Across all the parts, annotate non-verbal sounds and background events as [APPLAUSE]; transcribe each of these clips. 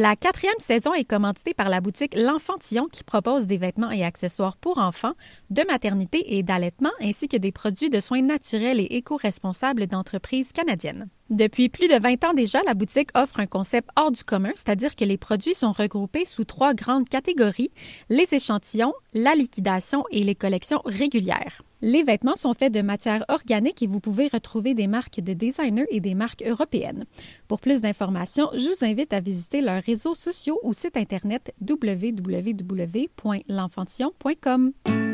La quatrième saison est commanditée par la boutique L'Enfantillon qui propose des vêtements et accessoires pour enfants, de maternité et d'allaitement, ainsi que des produits de soins naturels et éco-responsables d'entreprises canadiennes. Depuis plus de 20 ans déjà, la boutique offre un concept hors du commun, c'est-à-dire que les produits sont regroupés sous trois grandes catégories, les échantillons, la liquidation et les collections régulières. Les vêtements sont faits de matières organiques et vous pouvez retrouver des marques de designers et des marques européennes. Pour plus d'informations, je vous invite à visiter leurs réseaux sociaux ou site internet www.l'enfantillon.com.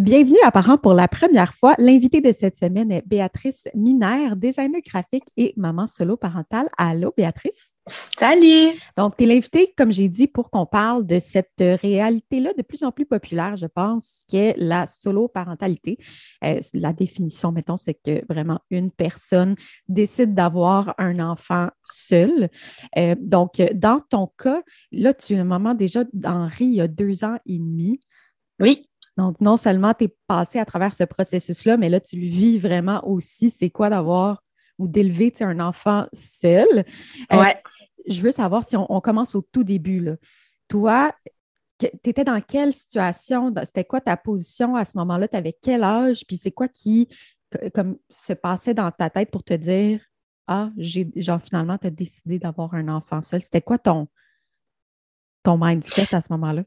Bienvenue à Parents pour la première fois. L'invitée de cette semaine est Béatrice Minaire, designer graphique et maman solo parentale. Allô, Béatrice? Salut! Donc, tu es l'invitée, comme j'ai dit, pour qu'on parle de cette réalité-là de plus en plus populaire, je pense, qui est la solo parentalité. Euh, la définition, mettons, c'est que vraiment une personne décide d'avoir un enfant seul. Euh, donc, dans ton cas, là, tu es un maman déjà d'Henri il y a deux ans et demi. Oui. Donc, non seulement tu es passé à travers ce processus-là, mais là, tu le vis vraiment aussi. C'est quoi d'avoir ou d'élever un enfant seul? Euh, ouais. je veux savoir si on, commence au tout début. Là. Toi, tu étais dans quelle situation? C'était quoi ta position à ce moment-là? Tu avais quel âge? Puis c'est quoi qui comme, se passait dans ta tête pour te dire Ah, j'ai genre finalement, tu as décidé d'avoir un enfant seul? C'était quoi ton, ton mindset à ce moment-là?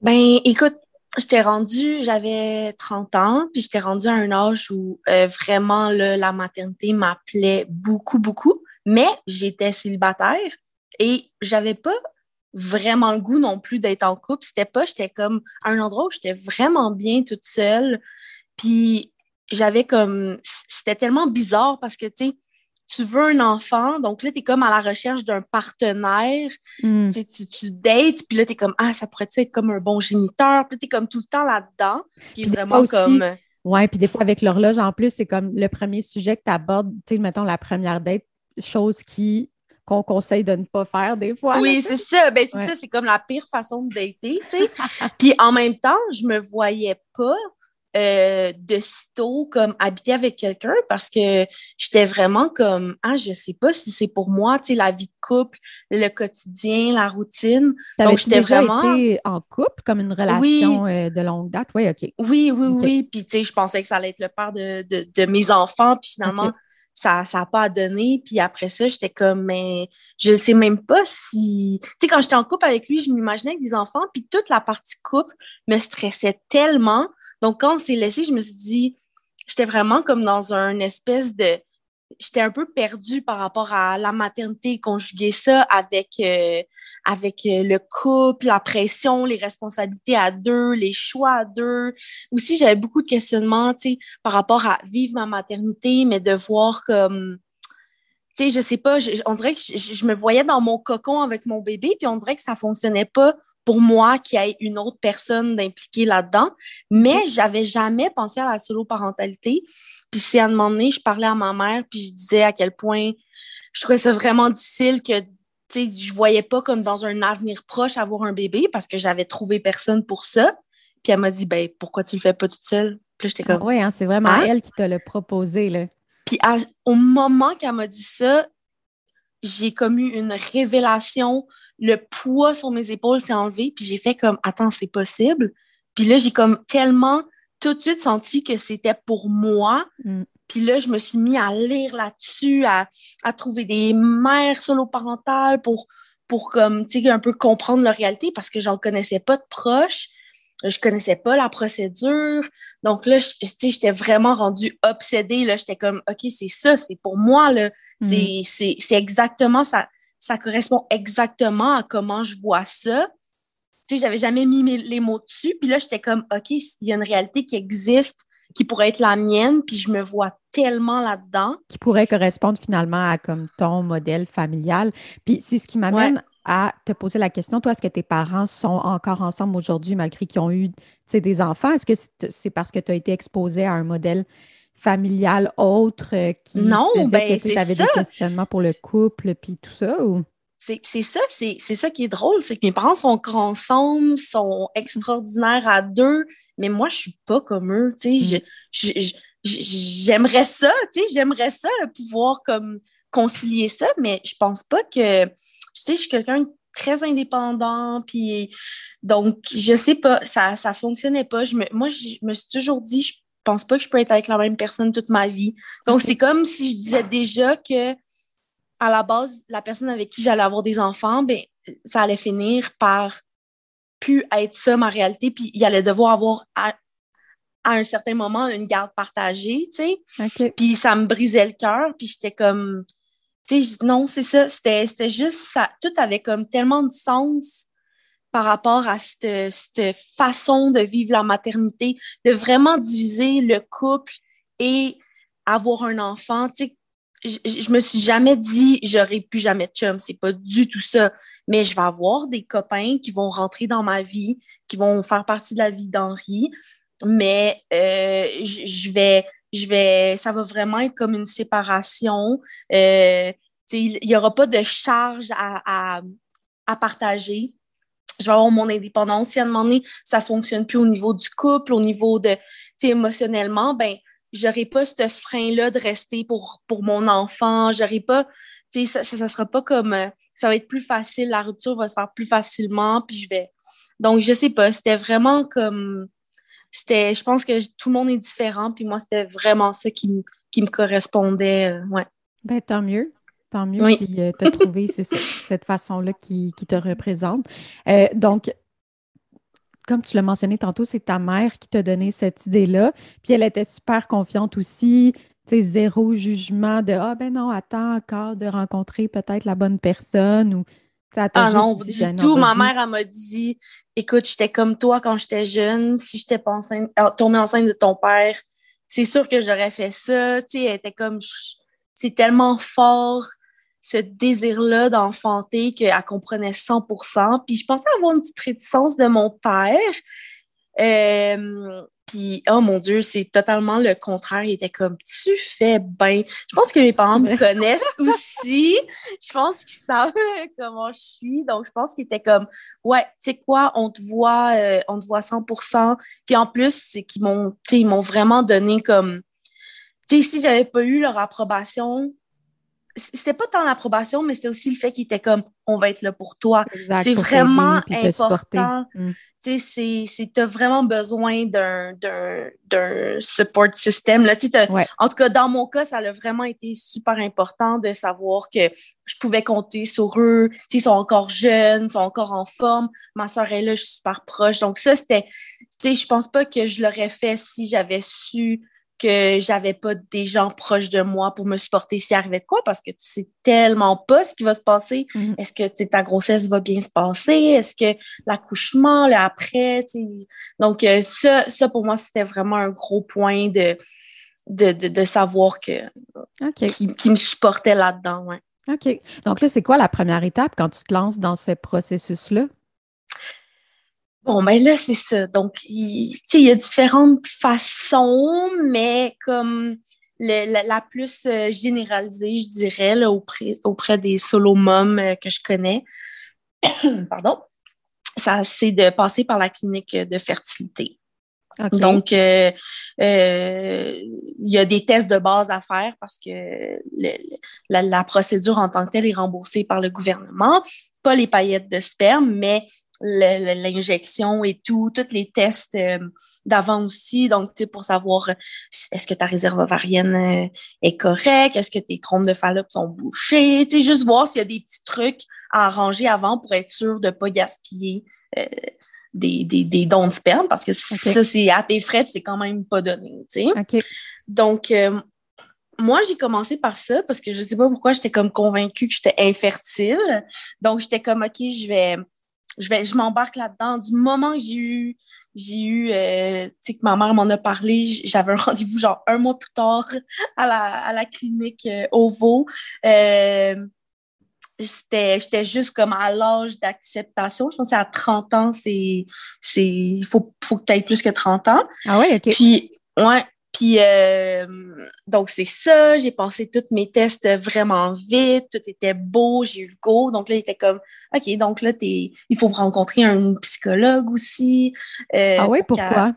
Ben, écoute, j'étais rendue, j'avais 30 ans, puis j'étais rendue à un âge où euh, vraiment la maternité m'appelait beaucoup, beaucoup, mais j'étais célibataire et j'avais pas vraiment le goût non plus d'être en couple. C'était pas, j'étais comme à un endroit où j'étais vraiment bien toute seule, puis j'avais comme, c'était tellement bizarre parce que, tu sais, tu veux un enfant, donc là, tu es comme à la recherche d'un partenaire. Hmm. Tu, tu, dates, puis là, tu es comme, ah, ça pourrait être comme un bon géniteur? Puis tu es comme tout le temps là-dedans. Qui est vraiment comme. Oui, puis des fois, avec l'horloge, en plus, c'est comme le premier sujet que tu abordes, tu sais, mettons la première date, chose qui qu'on conseille de ne pas faire des fois. Oui, c'est ça. Ben, c'est ça, c'est comme la pire façon de dater, tu sais. puis en même temps, je me voyais pas euh, de sitôt comme habiter avec quelqu'un parce que j'étais vraiment comme ah je sais pas si c'est pour moi tu sais la vie de couple le quotidien la routine donc j'étais vraiment été en couple comme une relation euh, de longue date? Oui ok. Oui oui oui. Puis tu sais je pensais que ça allait être le père de, mes enfants. Puis finalement ça n'a pas donné. Puis après ça, j'étais comme, mais je ne sais même pas si. Tu sais, quand j'étais en couple avec lui, je m'imaginais avec des enfants, puis toute la partie couple me stressait tellement donc, quand on s'est laissé, je me suis dit, j'étais vraiment comme dans une espèce de. J'étais un peu perdue par rapport à la maternité, conjuguer ça avec, euh, avec euh, le couple, la pression, les responsabilités à deux, les choix à deux. Aussi, j'avais beaucoup de questionnements, tu sais, par rapport à vivre ma maternité, mais de voir comme, tu sais, je sais pas, on dirait que je, je, me voyais dans mon cocon avec mon bébé, puis on dirait que ça fonctionnait pas pour moi qu'il y ait une autre personne d'impliquer là-dedans. Mais j'avais jamais pensé à la solo-parentalité. Puis c'est à un moment donné, je parlais à ma mère, puis je disais à quel point je trouvais ça vraiment difficile que je voyais pas comme dans un avenir proche avoir un bébé parce que j'avais trouvé personne pour ça. Puis elle m'a dit, ben pourquoi tu le fais pas toute seule? Puis j'étais comme. oui, hein, c'est vraiment hein? elle qui t'a le proposé. Là. Puis au moment qu'elle m'a dit ça, j'ai comme eu une révélation le poids sur mes épaules s'est enlevé, puis j'ai fait comme attends, c'est possible? Puis là, j'ai comme tellement tout de suite senti que c'était pour moi. Mm. Puis là, je me suis mis à lire là-dessus, à, trouver des mères solo-parentales pour, pour comme, tu sais, un peu comprendre leur réalité parce que j'en connaissais pas de proches. Je connaissais pas la procédure. Donc là, j'étais vraiment rendue obsédée. Là, j'étais comme, OK, c'est ça, c'est pour moi. Là. Mm. C'est exactement ça ça correspond exactement à comment je vois ça. Tu sais, j'avais jamais mis les mots dessus. Puis là, j'étais comme, OK, il y a une réalité qui existe, qui pourrait être la mienne, puis je me vois tellement là-dedans. Qui pourrait correspondre finalement à comme ton modèle familial. Puis c'est ce qui m'amène à te poser la question, toi, est-ce que tes parents sont encore ensemble aujourd'hui malgré qu'ils ont eu des enfants? Est-ce que c'est parce que tu as été exposé à un modèle familiale autre euh, qui non, ben, tu avais des questionnements pour le couple puis tout ça ou? C'est ça, c'est ça qui est drôle, c'est que mes parents sont ensemble, sont extraordinaires à deux, mais moi, je suis pas comme eux, tu sais, mm. j'aimerais ça, tu sais, j'aimerais ça, pouvoir comme concilier ça, mais je pense pas que, tu sais, je suis quelqu'un de très indépendant, puis donc, je sais pas, ça, ça fonctionnait pas. Je me, moi, je me suis toujours dit, je pense pas que je peux être avec la même personne toute ma vie. Donc, c'est comme si je disais déjà que, à la base, la personne avec qui j'allais avoir des enfants, ben, ça allait finir par plus être ça, ma réalité, puis il allait devoir avoir à, un certain moment une garde partagée, tu sais. Puis ça me brisait le cœur, puis j'étais comme, tu sais, non, c'est ça, c'était juste ça, tout avait comme tellement de sens par rapport à cette, cette façon de vivre la maternité, de vraiment diviser le couple et avoir un enfant, tu sais, je, je, me suis jamais dit j'aurai plus jamais de chum, c'est pas du tout ça. Mais je vais avoir des copains qui vont rentrer dans ma vie, qui vont faire partie de la vie d'Henri. Mais euh, je, vais, je vais, ça va vraiment être comme une séparation. Euh, il n'y aura pas de charge à, à, partager je vais avoir mon indépendance. Si à un moment donné, ça ne fonctionne plus au niveau du couple, au niveau de, émotionnellement, ben, j'aurai pas ce frein-là de rester pour, pour mon enfant. J'aurai pas, tu sais, ça, ça, sera pas comme, euh, ça va être plus facile, la rupture va se faire plus facilement, puis je vais. Donc, je sais pas, c'était vraiment comme, c'était, je pense que tout le monde est différent, puis moi, c'était vraiment ça qui, me, qui me correspondait, euh, ouais. Ben, tant mieux. Tant mieux si euh, tu as trouvé cette façon-là qui, qui, te représente. donc, comme tu l'as mentionné tantôt, c'est ta mère qui t'a donné cette idée-là. Puis elle était super confiante aussi. Tu sais, zéro jugement de Ah, ben non, attends encore de rencontrer peut-être la bonne personne ou. Ah non, du ben tout. Ma mère, elle m'a dit Écoute, j'étais comme toi quand j'étais jeune. Si j'étais pas enceinte, euh, tombée enceinte de ton père, c'est sûr que j'aurais fait ça. Tu sais, elle était comme C'est tellement fort ce désir-là d'enfanter qu'elle comprenait 100% Puis je pensais avoir une petite réticence de mon père. Euh, puis, oh mon Dieu, c'est totalement le contraire. Il était comme, tu fais bien. Je pense que mes parents me [LAUGHS] connaissent aussi. Je pense qu'ils savent [LAUGHS] comment je suis. Donc, je pense qu'ils étaient comme, ouais, tu sais quoi, on te voit, euh, on te voit 100% Puis en plus, c'est qu'ils m'ont, ils m'ont vraiment donné comme, tu sais, si j'avais pas eu leur approbation, c'était pas tant l'approbation, mais c'était aussi le fait qu'il était comme on va être là pour toi. C'est vraiment important. Mm. Tu sais, tu as vraiment besoin d'un support system. Là. En tout cas, dans mon cas, ça a vraiment été super important de savoir que je pouvais compter sur eux. ils sont encore jeunes, ils sont encore en forme. Ma soeur est là, je suis super proche. Donc, ça, c'était. Je pense pas que je l'aurais fait si j'avais su que j'avais pas des gens proches de moi pour me supporter s'il arrivait de quoi parce que tu sais tellement pas ce qui va se passer. Mm-hmm. Est-ce que ta grossesse va bien se passer? Est-ce que l'accouchement, le après? Donc, euh, ça, ça, pour moi, c'était vraiment un gros point de, de, de, savoir que qui, me supportait là-dedans. Ouais. OK. Donc là, c'est quoi la première étape quand tu te lances dans ce processus-là? Bon, ben là, c'est ça. Donc, il, il y a différentes façons, mais comme la, plus euh, généralisée, je dirais, là, auprès, auprès des solo moms euh, que je connais, [COUGHS] pardon, ça, c'est de passer par la clinique de fertilité. Donc, euh, il y a des tests de base à faire parce que la, la, procédure en tant que telle est remboursée par le gouvernement. Pas les paillettes de sperme, mais l'injection et tout, tous les tests euh, d'avant aussi. Donc, tu sais, pour savoir euh, est-ce que ta réserve ovarienne euh, est correcte, est-ce que tes trompes de Fallope sont bouchées, tu sais, juste voir s'il y a des petits trucs à arranger avant pour être sûr de ne pas gaspiller des, des, dons de sperme parce que ça, c'est à tes frais c'est quand même pas donné, tu sais. Donc, moi, j'ai commencé par ça parce que je ne sais pas pourquoi j'étais comme convaincue que j'étais infertile. Donc, j'étais comme, OK, je vais je vais, je m'embarque là-dedans. Du moment que j'ai eu, j'ai eu, euh, tu sais, que ma mère m'en a parlé, j'avais un rendez-vous genre un mois plus tard [LAUGHS] à la, à la clinique euh, OVO. Euh, c'était, j'étais juste comme à l'âge d'acceptation. Je pense à 30 ans, c'est, c'est, il faut, faut que tu aies plus que 30 ans. Ah ouais, OK. Puis, ouais, puis, euh, donc, c'est ça. J'ai passé tous mes tests vraiment vite. Tout était beau. J'ai eu le go. Donc, là, il était comme, OK, donc là, es, il faut rencontrer un psychologue aussi. Euh, ah oui, pourquoi?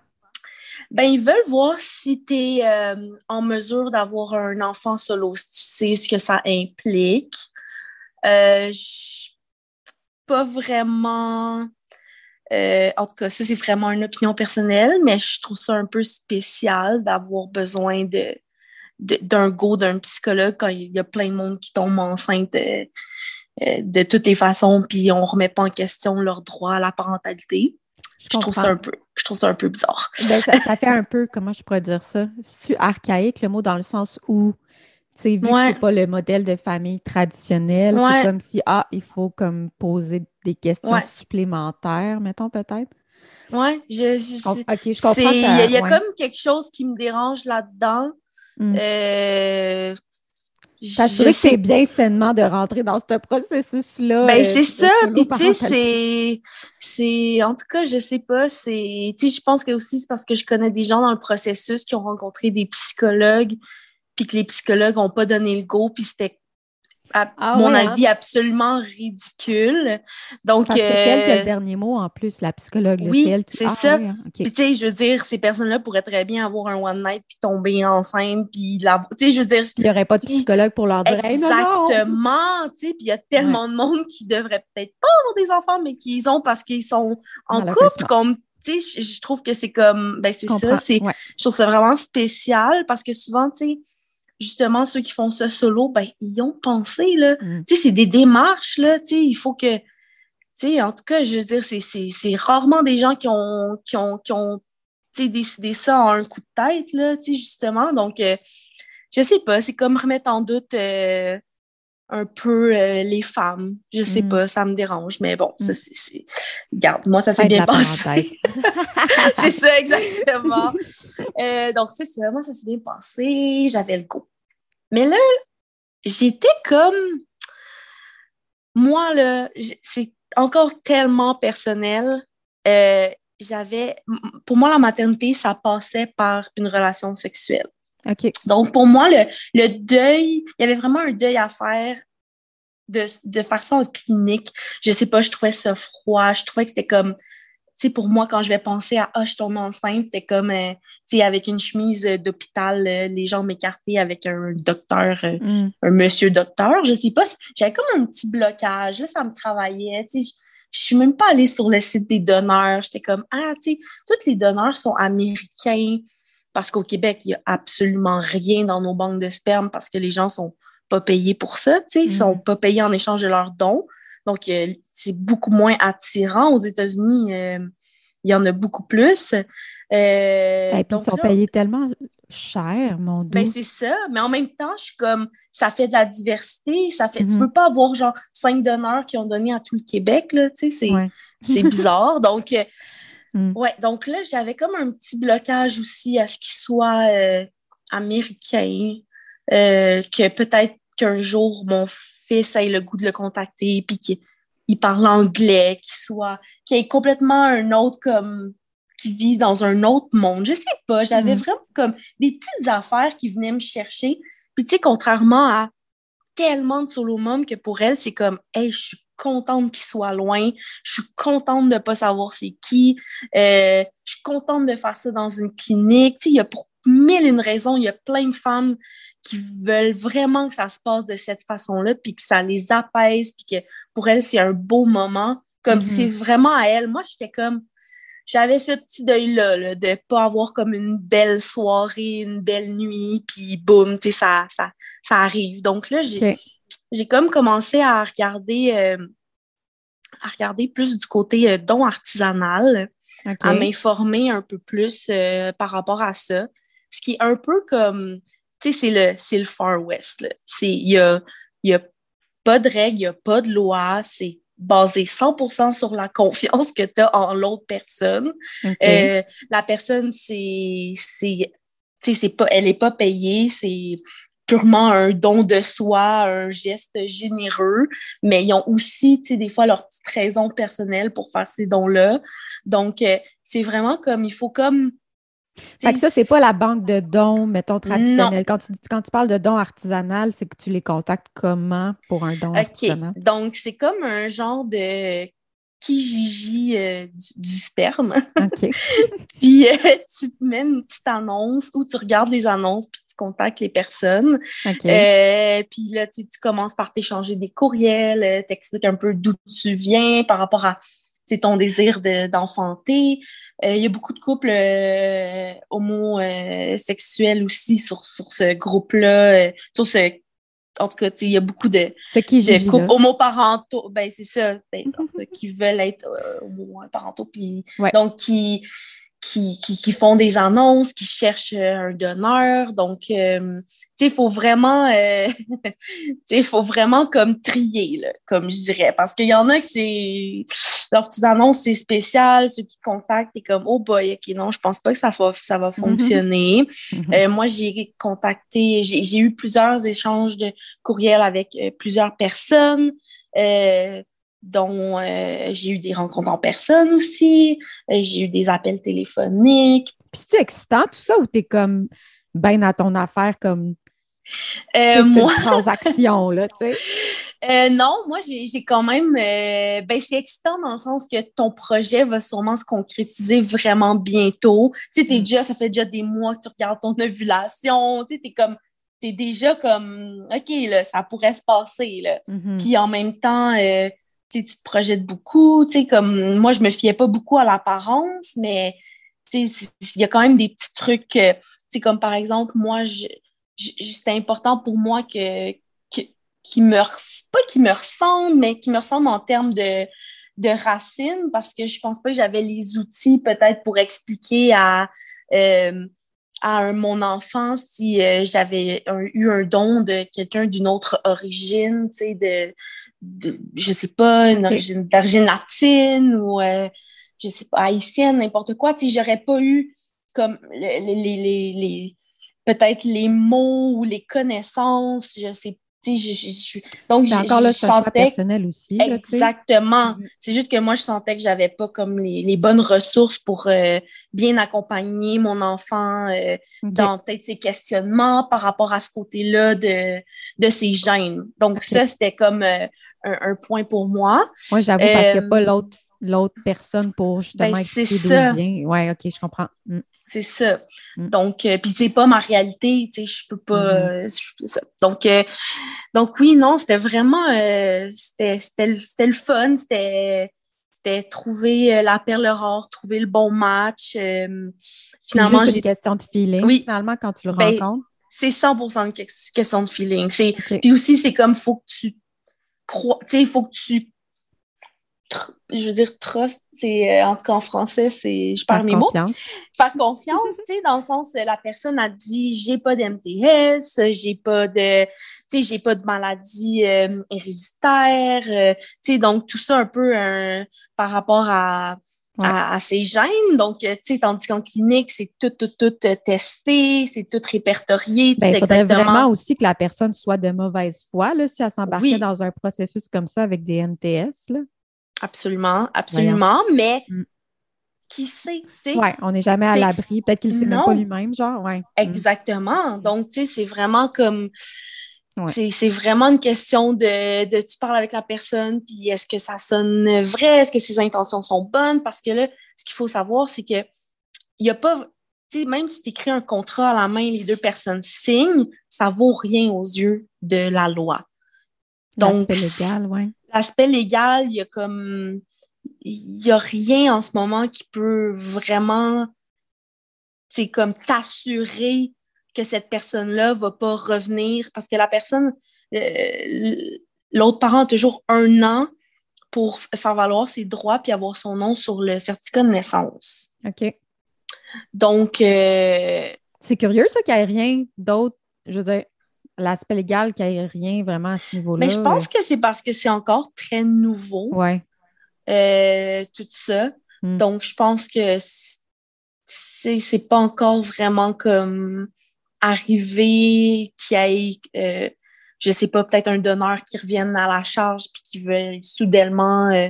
Ben, ils veulent voir si tu es euh, en mesure d'avoir un enfant solo, si tu sais ce que ça implique. Euh, pas vraiment. Euh, en tout cas, ça, c'est vraiment une opinion personnelle, mais je trouve ça un peu spécial d'avoir besoin de, d'un go d'un psychologue quand il y a plein de monde qui tombe enceinte euh, de toutes les façons, puis on ne remet pas en question leur droit à la parentalité. Je, trouve ça un peu, je trouve ça un peu bizarre. Ben, ça, [LAUGHS] fait un peu, comment je pourrais dire ça? C'est archaïque le mot dans le sens où, sais, vu que c'est pas le modèle de famille traditionnel, c'est comme si, ah, il faut comme poser des questions supplémentaires, mettons peut-être. Oui, je, je, OK, je comprends. Il y a, comme quelque chose qui me dérange là-dedans. Mm. Euh, T'assurer que c'est bien sainement de rentrer dans ce processus-là. Ben, euh, c'est ça. Puis, tu sais, c'est. En tout cas, je sais pas. C'est. Tu sais, je pense que aussi, c'est parce que je connais des gens dans le processus qui ont rencontré des psychologues, puis que les psychologues n'ont pas donné le go, puis c'était à ah mon hein? avis, absolument ridicule. Donc, Parce que euh, le dernier mot en plus, la psychologue. Oui, c'est ah ça. Hein, puis, tu sais, je veux dire, ces personnes-là pourraient très bien avoir un one night puis tomber enceinte, puis la... Tu sais, je veux dire... Il n'y aurait pas de psychologue pour leur dire Exactement, tu sais, puis il y a tellement de monde qui devrait peut-être pas avoir des enfants, mais qui ont parce qu'ils sont en couple, comme tu sais, je, trouve que c'est comme, ben c'est ça, c'est, je trouve ça vraiment spécial parce que souvent, tu sais, justement, ceux qui font ça solo, ben, ils ont pensé, là. Mm. Tu sais, c'est des démarches, là, tu sais, il faut que, tu sais, en tout cas, je veux dire, c'est rarement des gens qui ont, qui ont, qui ont décidé ça en un coup de tête, là, tu sais, justement. Donc, euh, je sais pas, c'est comme remettre en doute euh, un peu euh, les femmes. Je sais mm. pas, ça me dérange, mais bon, ça, mm. c'est... Regarde, moi, ça s'est bien passé. [LAUGHS] [LAUGHS] c'est ça, exactement. Euh, donc, c'est ça, moi, ça s'est bien passé, j'avais le goût. Mais là, j'étais comme... Moi, là, c'est encore tellement personnel. Euh, j'avais... Pour moi, la maternité, ça passait par une relation sexuelle. Donc, pour moi, le, le, deuil, il y avait vraiment un deuil à faire de, de faire ça en clinique. Je sais pas, je trouvais ça froid. Je trouvais que c'était comme, tu sais, pour moi, quand je vais penser à Ah, je tombe enceinte, c'est comme, euh, tu sais, avec une chemise d'hôpital, euh, les jambes écartées avec un docteur, euh, mm. un monsieur docteur. Je sais pas, j'avais comme un petit blocage. Là, ça me travaillait. Tu sais, je suis même pas allée sur le site des donneurs. J'étais comme, ah, tu sais, tous les donneurs sont américains parce qu'au Québec, il n'y a absolument rien dans nos banques de sperme parce que les gens sont pas payés pour ça, tu sais, ils sont mm. pas payés en échange de leurs dons. Donc, euh, c'est beaucoup moins attirant. Aux États-Unis, euh, il y en a beaucoup plus. Euh, Et puis, ils sont payés tellement cher, mon Dieu. Ben, c'est ça. Mais en même temps, je suis comme, ça fait de la diversité. Ça fait, Tu mm-hmm. veux pas avoir, genre, cinq donneurs qui ont donné à tout le Québec, là, tu sais, c'est [LAUGHS] bizarre. Donc, Mm. Ouais, donc là, j'avais comme un petit blocage aussi à ce qu'il soit euh, américain, euh, que peut-être qu'un jour mon fils ait le goût de le contacter, puis qu'il parle anglais, qu'il soit, qu'il ait complètement un autre comme qui vit dans un autre monde. Je sais pas, j'avais mm. vraiment comme des petites affaires qui venaient me chercher. Puis tu sais, contrairement à tellement de solo que pour elle, c'est comme, hey, je suis contente qu'il soit loin. Je suis contente de ne pas savoir c'est qui. Euh, je suis contente de faire ça dans une clinique. il y a pour mille une raisons, il y a plein de femmes qui veulent vraiment que ça se passe de cette façon-là, puis que ça les apaise, puis que pour elles, c'est un beau moment. Comme si mm-hmm. c'est vraiment à elles. Moi, j'étais comme j'avais ce petit deuil-là de ne pas avoir comme une belle soirée, une belle nuit, puis boum, tu sais, ça, ça, ça arrive. Donc là, j'ai j'ai comme commencé à regarder, euh, à regarder plus du côté euh, don artisanal, à m'informer un peu plus euh, par rapport à ça. Ce qui est un peu comme, tu sais, c'est le, c'est le Far West. Il n'y a, y a pas de règles, il n'y a pas de loi, c'est basé 100% sur la [LAUGHS] confiance que tu as en l'autre personne. la personne, c'est, c'est, c'est pas, elle n'est pas payée, c'est purement un don de soi, un geste généreux, mais ils ont aussi, tu sais, des fois leur petite raison personnelle pour faire ces dons-là. Donc, euh, c'est vraiment comme, il faut comme... Fait que ça, c'est pas la banque de dons, mettons, traditionnelle. Quand tu, quand tu parles de dons artisanal, c'est que tu les contactes comment pour un don artisanal? Donc, c'est comme un genre de Kijiji euh, du, sperme. [LAUGHS] [LAUGHS] puis tu mets une petite annonce ou tu regardes les annonces puis tu contactes les personnes. puis là, tu, commences par t'échanger des courriels, t'expliques un peu d'où tu viens par rapport à ton désir d'enfanter. Euh, il y a beaucoup de couples euh, homosexuels aussi sur, sur ce groupe-là, euh, sur ce en tout cas, il y a beaucoup de, de couples homoparentaux, ben c'est ça, ben, [LAUGHS] qui veulent être homoparentaux, puis donc qui, qui, qui, font des annonces, qui cherchent un donneur. Donc, tu sais, il faut vraiment, [LAUGHS] il faut vraiment comme trier, là, comme je dirais, parce qu'il y en a que c'est leurs petites annonces, c'est spécial. Ceux qui contactent, et comme, oh boy, OK, non, je pense pas que ça va, ça va mhm. fonctionner. Mhm. Euh, moi, j'ai contacté, j'ai eu plusieurs échanges de courriels avec euh, plusieurs personnes. Euh, dont j'ai eu des rencontres en personne aussi, j'ai eu des appels téléphoniques. Puis c'est excitant tout ça ou t'es comme ben à ton affaire comme euh, moi... transaction là, tu sais? [LAUGHS] Euh, non, moi, j'ai quand même. Euh, ben, c'est excitant dans le sens que ton projet va sûrement se concrétiser vraiment bientôt. Tu sais, mm. déjà, ça fait déjà des mois que tu regardes ton ovulation. Tu sais, t'es comme. T'es déjà comme. OK, là, ça pourrait se passer, là. Mm-hmm. Puis en même temps, euh, tu te projettes beaucoup. Comme. Moi, je me fiais pas beaucoup à l'apparence, mais. Il y a quand même des petits trucs. comme par exemple, moi, c'était important pour moi que qui me, pas qui me ressemble, mais qui me ressemble en termes de, de racines, parce que je pense pas que j'avais les outils peut-être pour expliquer à, euh, à mon enfant si euh, j'avais eu un don de quelqu'un d'une autre origine, tu sais, de, de, je sais pas, une origine d'origine latine ou euh, je sais pas, haïtienne, n'importe quoi, tu sais, j'aurais pas eu comme les, les, les, les peut-être les mots ou les connaissances, je sais je, donc, je, encore le sentais personnel aussi. exactement. Mm-hmm. C'est juste que moi, je sentais que j'avais pas comme les, bonnes ressources pour euh, bien accompagner mon enfant euh, dans peut-être ses questionnements par rapport à ce côté-là de, de ses gènes. Donc, ça, c'était comme euh, un, point pour moi. Moi, j'avoue, parce qu'il n'y a pas l'autre l'autre personne pour justement ben, expliquer d'où vient. Oui, OK, je comprends. Mm. C'est ça. Mm. Donc, euh, puis c'est pas ma réalité, tu sais, je peux pas. Mm-hmm. Euh, donc, euh, donc, oui, non, c'était vraiment. c'était le fun, c'était c'était trouver la perle rare, trouver le bon match. finalement, j'ai une question de feeling. Oui. Finalement, quand tu le ben, rencontres. C'est 100% une question de feeling. Puis aussi, c'est comme, faut que tu crois, tu sais, il faut que tu je veux dire, trust, c'est, euh, en tout cas en français, c'est, je parle mes mots. Faire confiance, tu sais, dans le sens, la personne a dit, j'ai pas d'MTS, j'ai pas de, tu sais, j'ai pas de maladie euh, héréditaire, euh, tu sais, donc tout ça un peu par rapport à, à, ces gènes. Donc, tu sais, tandis qu'en clinique, c'est tout, tout, tout testé, c'est tout répertorié. Ben, il faudrait vraiment aussi que la personne soit de mauvaise foi, là, si elle s'embarquait dans un processus comme ça avec des MTS, là. Absolument, absolument. Mais mm. qui sait? Oui, on n'est jamais à l'abri. Peut-être qu'il ne sait même pas lui-même, genre. Ouais. Mm. Exactement. Donc, tu sais, c'est vraiment comme. C'est vraiment une question de, de, tu parles avec la personne, puis est-ce que ça sonne vrai, est-ce que ses intentions sont bonnes? Parce que là, ce qu'il faut savoir, c'est que il n'y a pas, tu sais, même si tu écris un contrat à la main, les deux personnes signent, ça vaut rien aux yeux de la loi. Donc, légal, ouais l'aspect légal, il y a comme il y a rien en ce moment qui peut vraiment c'est comme t'assurer que cette personne-là va pas revenir parce que la personne euh, l'autre parent a toujours un an pour faire valoir ses droits puis avoir son nom sur le certificat de naissance. OK. Donc euh, c'est curieux ça qu'il n'y ait rien d'autre, je veux dire l'aspect légal, qu'il n'y ait rien vraiment à ce niveau-là. Mais je pense que c'est parce que c'est encore très nouveau. Ouais. Euh, tout ça. Hmm. Donc, je pense que c'est pas encore vraiment comme arrivé qu'il y ait, euh, je sais pas, peut-être un donneur qui revienne à la charge puis qui veut soudainement. Euh,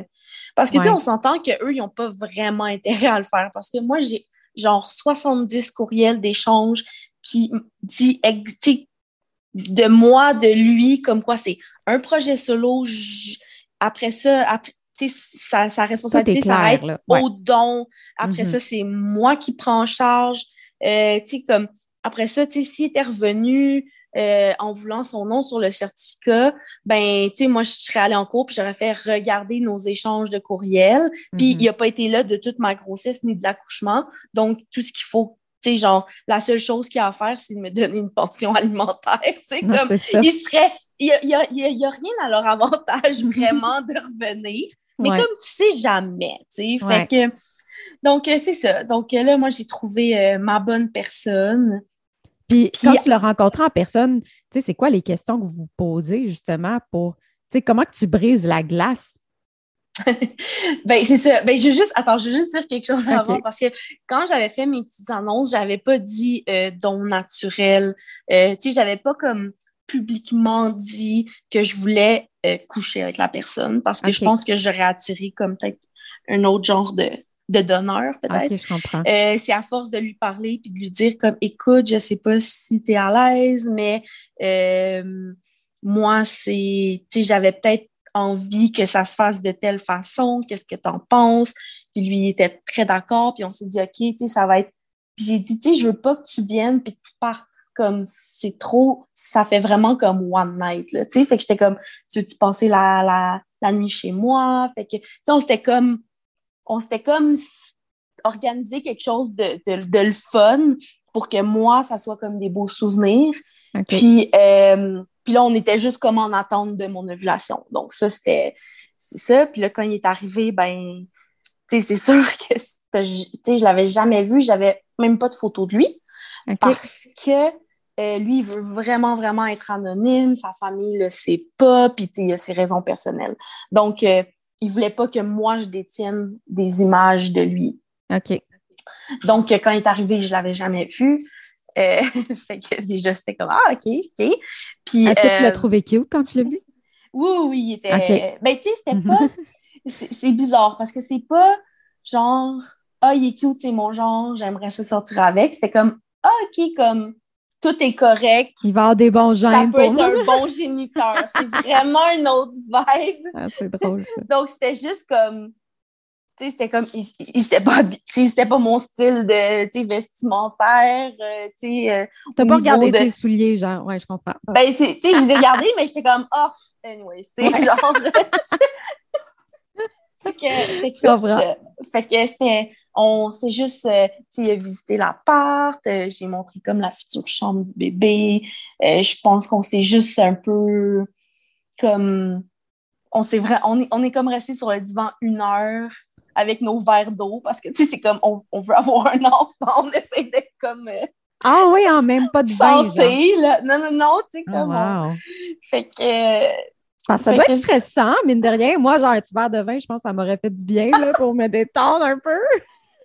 parce que, tu sais, on s'entend qu'eux, ils n'ont pas vraiment intérêt à le faire. Parce que moi, j'ai genre 70 courriels d'échange qui dit, de moi, de lui, comme quoi c'est un projet solo. après ça, après, sa, sa responsabilité s'arrête au don. Après mm-hmm. ça, c'est moi qui prends en charge. Euh, comme, après ça, s'il était revenu euh, en voulant son nom sur le certificat, ben, tu sais, moi, je serais allée en cours puis j'aurais fait regarder nos échanges de courriels. Puis mm-hmm. il n'a pas été là de toute ma grossesse ni de l'accouchement. Donc, tout ce qu'il faut tu sais, genre, la seule chose qu'il a à faire, c'est de me donner une pension [LAUGHS] alimentaire. Tu sais, comme, il serait, il n'y a, y a, rien à leur avantage [LAUGHS] vraiment de revenir. Mais comme tu sais jamais, tu sais. Fait que, donc, euh, c'est ça. Donc, euh, là, moi, j'ai trouvé euh, ma bonne personne. Puis, quand tu l'as rencontré en personne, tu sais, c'est quoi les questions que vous vous posez justement pour, tu sais, comment que tu brises la glace? [LAUGHS] ben, c'est ça. Ben, je veux juste, attends, je veux juste dire quelque chose avant parce que quand j'avais fait mes petites annonces, j'avais pas dit don naturel. tu sais, j'avais pas comme publiquement dit que je voulais coucher avec la personne parce que je pense que j'aurais attiré comme peut-être un autre genre de, de donneur, peut-être. Euh, c'est à force de lui parler puis de lui dire comme écoute, je sais pas si tu es à l'aise, mais euh, moi, c'est, tu sais, j'avais peut-être envie que ça se fasse de telle façon, qu'est-ce que tu en penses? Puis lui, il était très d'accord, puis on s'est dit, OK, tu sais, ça va être. Puis j'ai dit, tu sais, je veux pas que tu viennes puis que tu partes comme c'est trop, ça fait vraiment comme one night, là, tu sais. Fait que j'étais comme, tu veux-tu passer la, la, la nuit chez moi? Fait que, tu sais, on s'était comme on s'était comme organisé quelque chose de, de, le fun pour que moi, ça soit comme des beaux souvenirs. Puis, euh, puis là, on était juste comme en attente de mon ovulation. Donc, ça, c'était ça. Puis là, quand il est arrivé, ben, tu sais, c'est [LAUGHS] sûr que, tu sais, je l'avais jamais vu. J'avais même pas de photo de lui. Parce que euh, lui, il veut vraiment, vraiment être anonyme. Sa famille le sait pas. Puis, il a ses raisons personnelles. Donc, euh, il voulait pas que moi, je détienne des images de lui. OK. Donc, quand il est arrivé, je l'avais jamais vu. Euh, [LAUGHS] fait que déjà, c'était comme Ah, OK, OK. Puis. Est-ce que tu l'as euh, trouvé cute quand tu l'as vu? Oui, oui, il était. Ben, tu sais, c'était pas. c'est bizarre parce que c'est pas genre Ah, il est cute, c'est mon genre, j'aimerais se sortir avec. C'était comme Ah, OK, comme tout est correct. Il va avoir des bons gens. Ça peut être un bon géniteur. [LAUGHS] C'est vraiment une autre vibe. Ah, c'est drôle, ça. Donc, c'était juste comme. Tu sais, c'était comme. Il, c'était pas, pas mon style de vestimentaire. Euh, tu sais. Euh, T'as pas regardé ses souliers, genre? Ouais, je comprends. Ben, tu sais, je les ai regardés, mais j'étais comme, oh, anyway, tu sais, genre. [LAUGHS] Fait que, fait que c'était, on s'est juste, euh, tu sais, visité l'appart, euh, j'ai montré comme la future chambre du bébé. Euh, je pense qu'on s'est juste un peu comme, on s'est vrai, on est, on est comme resté sur le divan une heure avec nos verres d'eau parce que, tu sais, c'est comme, on, on, veut avoir un enfant, on essaie d'être comme. ah oui, en même pas de santé, là. Non, non, non, tu sais, oh, comme. Fait que ça doit être stressant, mine de [LAUGHS] rien. Moi, genre, un petit verre de vin, je pense que ça m'aurait fait du bien là, pour me détendre un peu.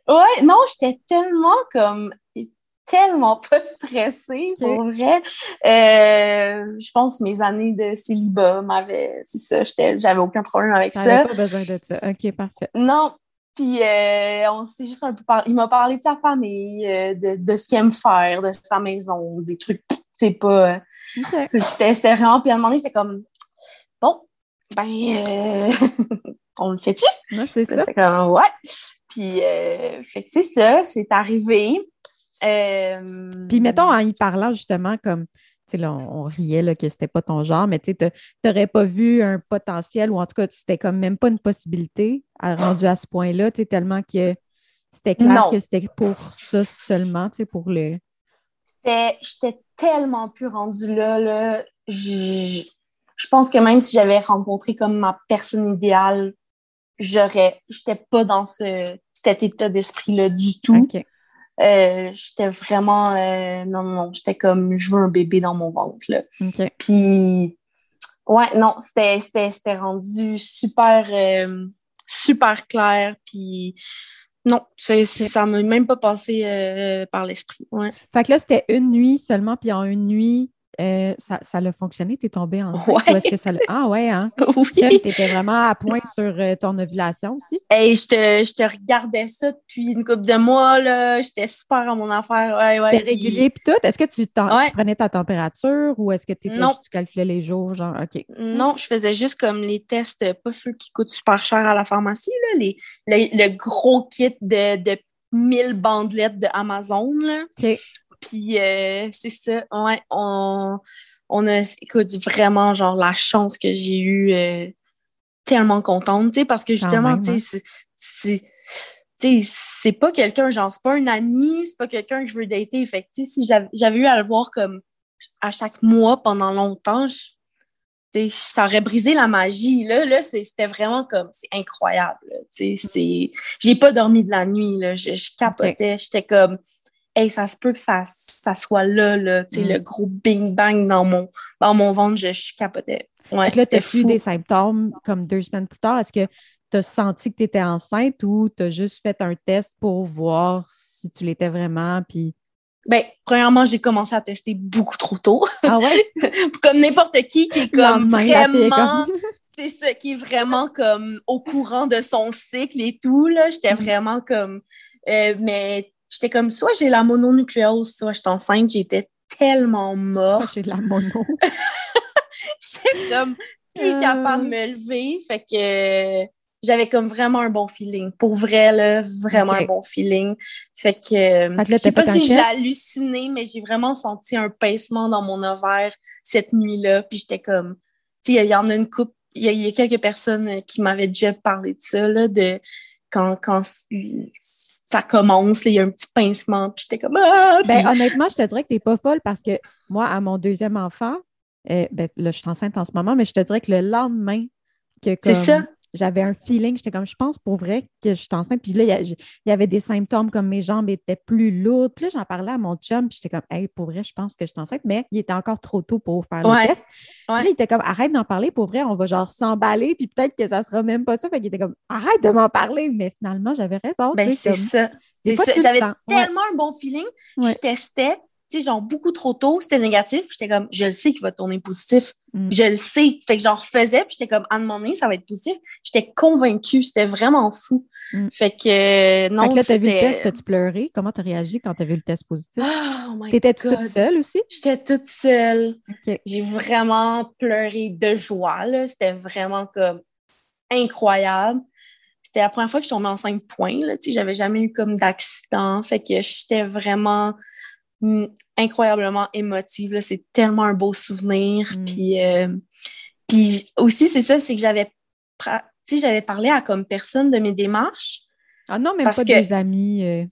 Ouais, non, j'étais tellement comme tellement pas stressée, pour vrai. Euh, je pense que mes années de célibat m'avaient... C'est ça, j'avais aucun problème avec ça. pas besoin de ça. OK, parfait. Non, puis euh, on s'est juste un peu parlé. Il m'a parlé de sa famille, euh, de, de, ce qu'il aime faire, de sa maison, des trucs, c'est pas... C'était vraiment... Puis à un moment donné, c'était comme bon, ben, euh, [LAUGHS] on le fait-tu? c'est ça. C'est comme, ouais. Puis, euh, fait que c'est ça, c'est arrivé. Euh, Puis, mettons, en y parlant justement, comme, tu sais, là, on, riait là, que c'était pas ton genre, mais tu n'aurais pas vu un potentiel ou en tout cas, c'était comme même pas une possibilité à, rendu à ce point-là, tu sais, tellement que c'était clair que c'était pour ça seulement, tu sais, pour le. J'étais tellement plus rendue là, là je pense que même si j'avais rencontré comme ma personne idéale, j'aurais, j'étais pas dans ce, cet état d'esprit-là du tout. Euh, j'étais vraiment, euh, non, non, j'étais comme, je veux un bébé dans mon ventre, là. Puis, ouais, non, c'était, c'était, rendu super, euh, super clair, puis non, ça m'a même pas passé par l'esprit, ouais. Fait que là, c'était une nuit seulement, puis en une nuit, euh, ça, ça a fonctionné? Tu es tombée enceinte? Ouais. Ou est-ce que ça l'a- Ah ouais, hein? [LAUGHS] Oui. Tu étais vraiment à point sur euh, ton ovulation aussi? Hey, je te, je te regardais ça depuis une couple de mois, là. J'étais super à mon affaire. Ouais, ouais. Puis- régulier puis tout? Est-ce que tu, t'en- Ouais. tu prenais ta température ou est-ce que juste- tu calculais les jours? Genre, OK. Non, je faisais juste comme les tests, euh, pas ceux qui coûtent super cher à la pharmacie, là, les, le, le gros kit de, de 1000 bandelettes de Amazon. Là. OK. Puis euh, c'est ça, ouais, on, on a, écoute, vraiment, genre, la chance que j'ai eue, euh, tellement contente, tu sais, parce que justement, tu hein. sais, c'est- c'est. tu sais, c'est pas quelqu'un, genre, c'est pas un ami, c'est pas quelqu'un que je veux dater. Fait que, si j'avais eu à le voir comme à chaque mois pendant longtemps, je- tu sais, ça aurait brisé la magie. Là, là c'était vraiment comme, c'est incroyable. J'ai pas dormi de la nuit. Là. Je, je capotais. J'étais comme, hey, ça se peut que ça, ça soit là, là Mm. le gros bing-bang dans mon, dans mon ventre. Je, je capotais. Ouais, là, tu as eu fou. des symptômes comme deux semaines plus tard. Est-ce que tu as senti que tu étais enceinte ou tu as juste fait un test pour voir si tu l'étais vraiment? Puis... Ben, premièrement, j'ai commencé à tester beaucoup trop tôt. Ah ouais? [LAUGHS] comme n'importe qui qui est comme vraiment. [LAUGHS] c'est ça qui est vraiment comme au courant de son cycle et tout là j'étais Mhm. vraiment comme euh, mais j'étais comme soit j'ai la mononucléose soit je suis enceinte j'étais tellement morte. J'ai de la mono. [LAUGHS] j'étais comme plus Euh. capable de me lever. Fait que euh, j'avais comme vraiment un bon feeling. Pour vrai là vraiment un bon feeling. Fait que je sais pas si je l'ai halluciné mais j'ai vraiment senti un pincement dans mon ovaire cette nuit-là. Puis j'étais comme tu sais, il y en a une couple, il y, y a quelques personnes qui m'avaient déjà parlé de ça, là, de quand, quand ça commence, il y a un petit pincement, puis j'étais comme ah! Ben, honnêtement, je te dirais que tu n'es pas folle parce que moi, à mon deuxième enfant, euh, ben, là, je suis enceinte en ce moment, mais je te dirais que le lendemain, que c'est comme ça. J'avais un feeling, j'étais comme, je pense pour vrai que je suis enceinte. Puis là, il y, avait des symptômes comme mes jambes étaient plus lourdes. Puis là, j'en parlais à mon chum, puis j'étais comme, hey, pour vrai, je pense que je suis enceinte, mais il était encore trop tôt pour faire Ouais. le test. Puis là, il était comme, arrête d'en parler, pour vrai, on va genre s'emballer, puis peut-être que ça sera même pas ça. Fait qu'il était comme, arrête de m'en parler. Mais finalement, j'avais raison. Ben, c'est comme- ça. J'avais. Ouais. tellement un bon feeling, je testais, tu sais, genre beaucoup trop tôt, c'était négatif, j'étais comme, je le sais qu'il va tourner positif. Mm. Je le sais. Fait que j'en refaisais, puis j'étais comme, à un moment donné, ça va être positif. J'étais convaincue, c'était vraiment fou. Mm. Fait que, euh, non, Fait que là, tu as vu le test, as-tu pleuré? Comment tu as réagi quand tu as vu le test positif? Oh my T'étais-tu toute seule aussi? J'étais toute seule. J'ai vraiment pleuré de joie. là. C'était vraiment comme incroyable. C'était la première fois que je tombais enceinte point. Là. Tu sais, J'avais jamais eu comme d'accident. Fait que j'étais vraiment incroyablement émotive. C'est tellement un beau souvenir. Mm. Puis, euh, puis aussi, c'est ça, c'est que j'avais j'avais parlé à comme personne de mes démarches. Ah non, même Parce pas que- des amis. euh,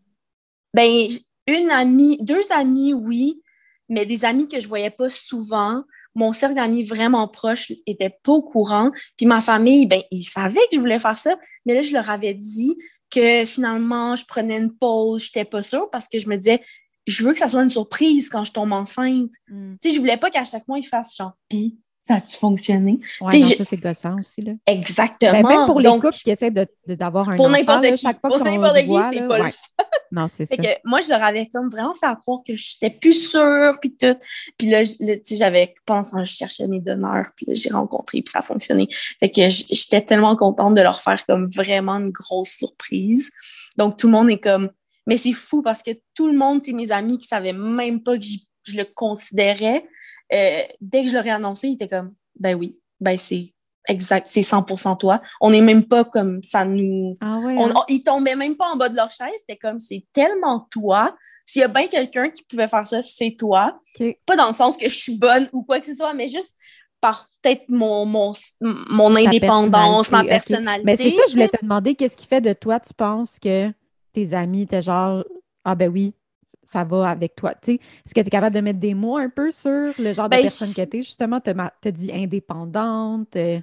Ben, une amie, deux amis, oui, mais des amis que je voyais pas souvent. Mon cercle d'amis vraiment proche était pas au courant. Puis ma famille, ben, ils savaient que je voulais faire ça, mais là, je leur avais dit que finalement, je prenais une pause, j'étais pas sûre parce que je me disais, je veux que ça soit une surprise quand je tombe enceinte. Mm. Tu sais, je voulais pas qu'à chaque mois, ils fassent genre, pis ça a-tu fonctionné? Ouais, non, ça, c'est gossant aussi. Là. Exactement. Ben, même pour les Donc, couples qui essaient d'avoir un pour n'importe qui, chaque fois pour n'importe qui, c'est pas le ouais. [LAUGHS] Non, c'est ça. Que moi, je leur avais comme vraiment fait croire que j'étais plus sûre, puis tout. Puis là, je- là, tu sais, j'avais pensé, je cherchais mes donneurs, puis là, j'ai rencontré, puis ça a fonctionné. Fait que j'étais tellement contente de leur faire comme vraiment une grosse surprise. Donc, tout le monde est comme... Mais c'est fou parce que tout le monde, mes amis qui savaient même pas que je le considérais, euh, dès que je leur ai annoncé, ils étaient comme, ben oui, ben c'est exact, c'est 100% toi. On n'est même pas comme ça nous... Ah ouais. On- hein? on- ils tombaient même pas en bas de leur chaise. C'était comme, c'est tellement toi. S'il y a bien quelqu'un qui pouvait faire ça, c'est toi. Pas dans le sens que je suis bonne ou quoi que ce soit, mais juste par peut-être mon, mon, mon indépendance, ma personnalité, ok. personnalité. Mais c'est ça, je voulais te demander, qu'est-ce qui fait de toi, tu penses que tes amis étaient genre, ah ben oui, ça va avec toi. Tu sais, est-ce que tu es capable de mettre des mots un peu sur le genre de Ben, personne je- que tu es? Justement, tu as dit indépendante. euh,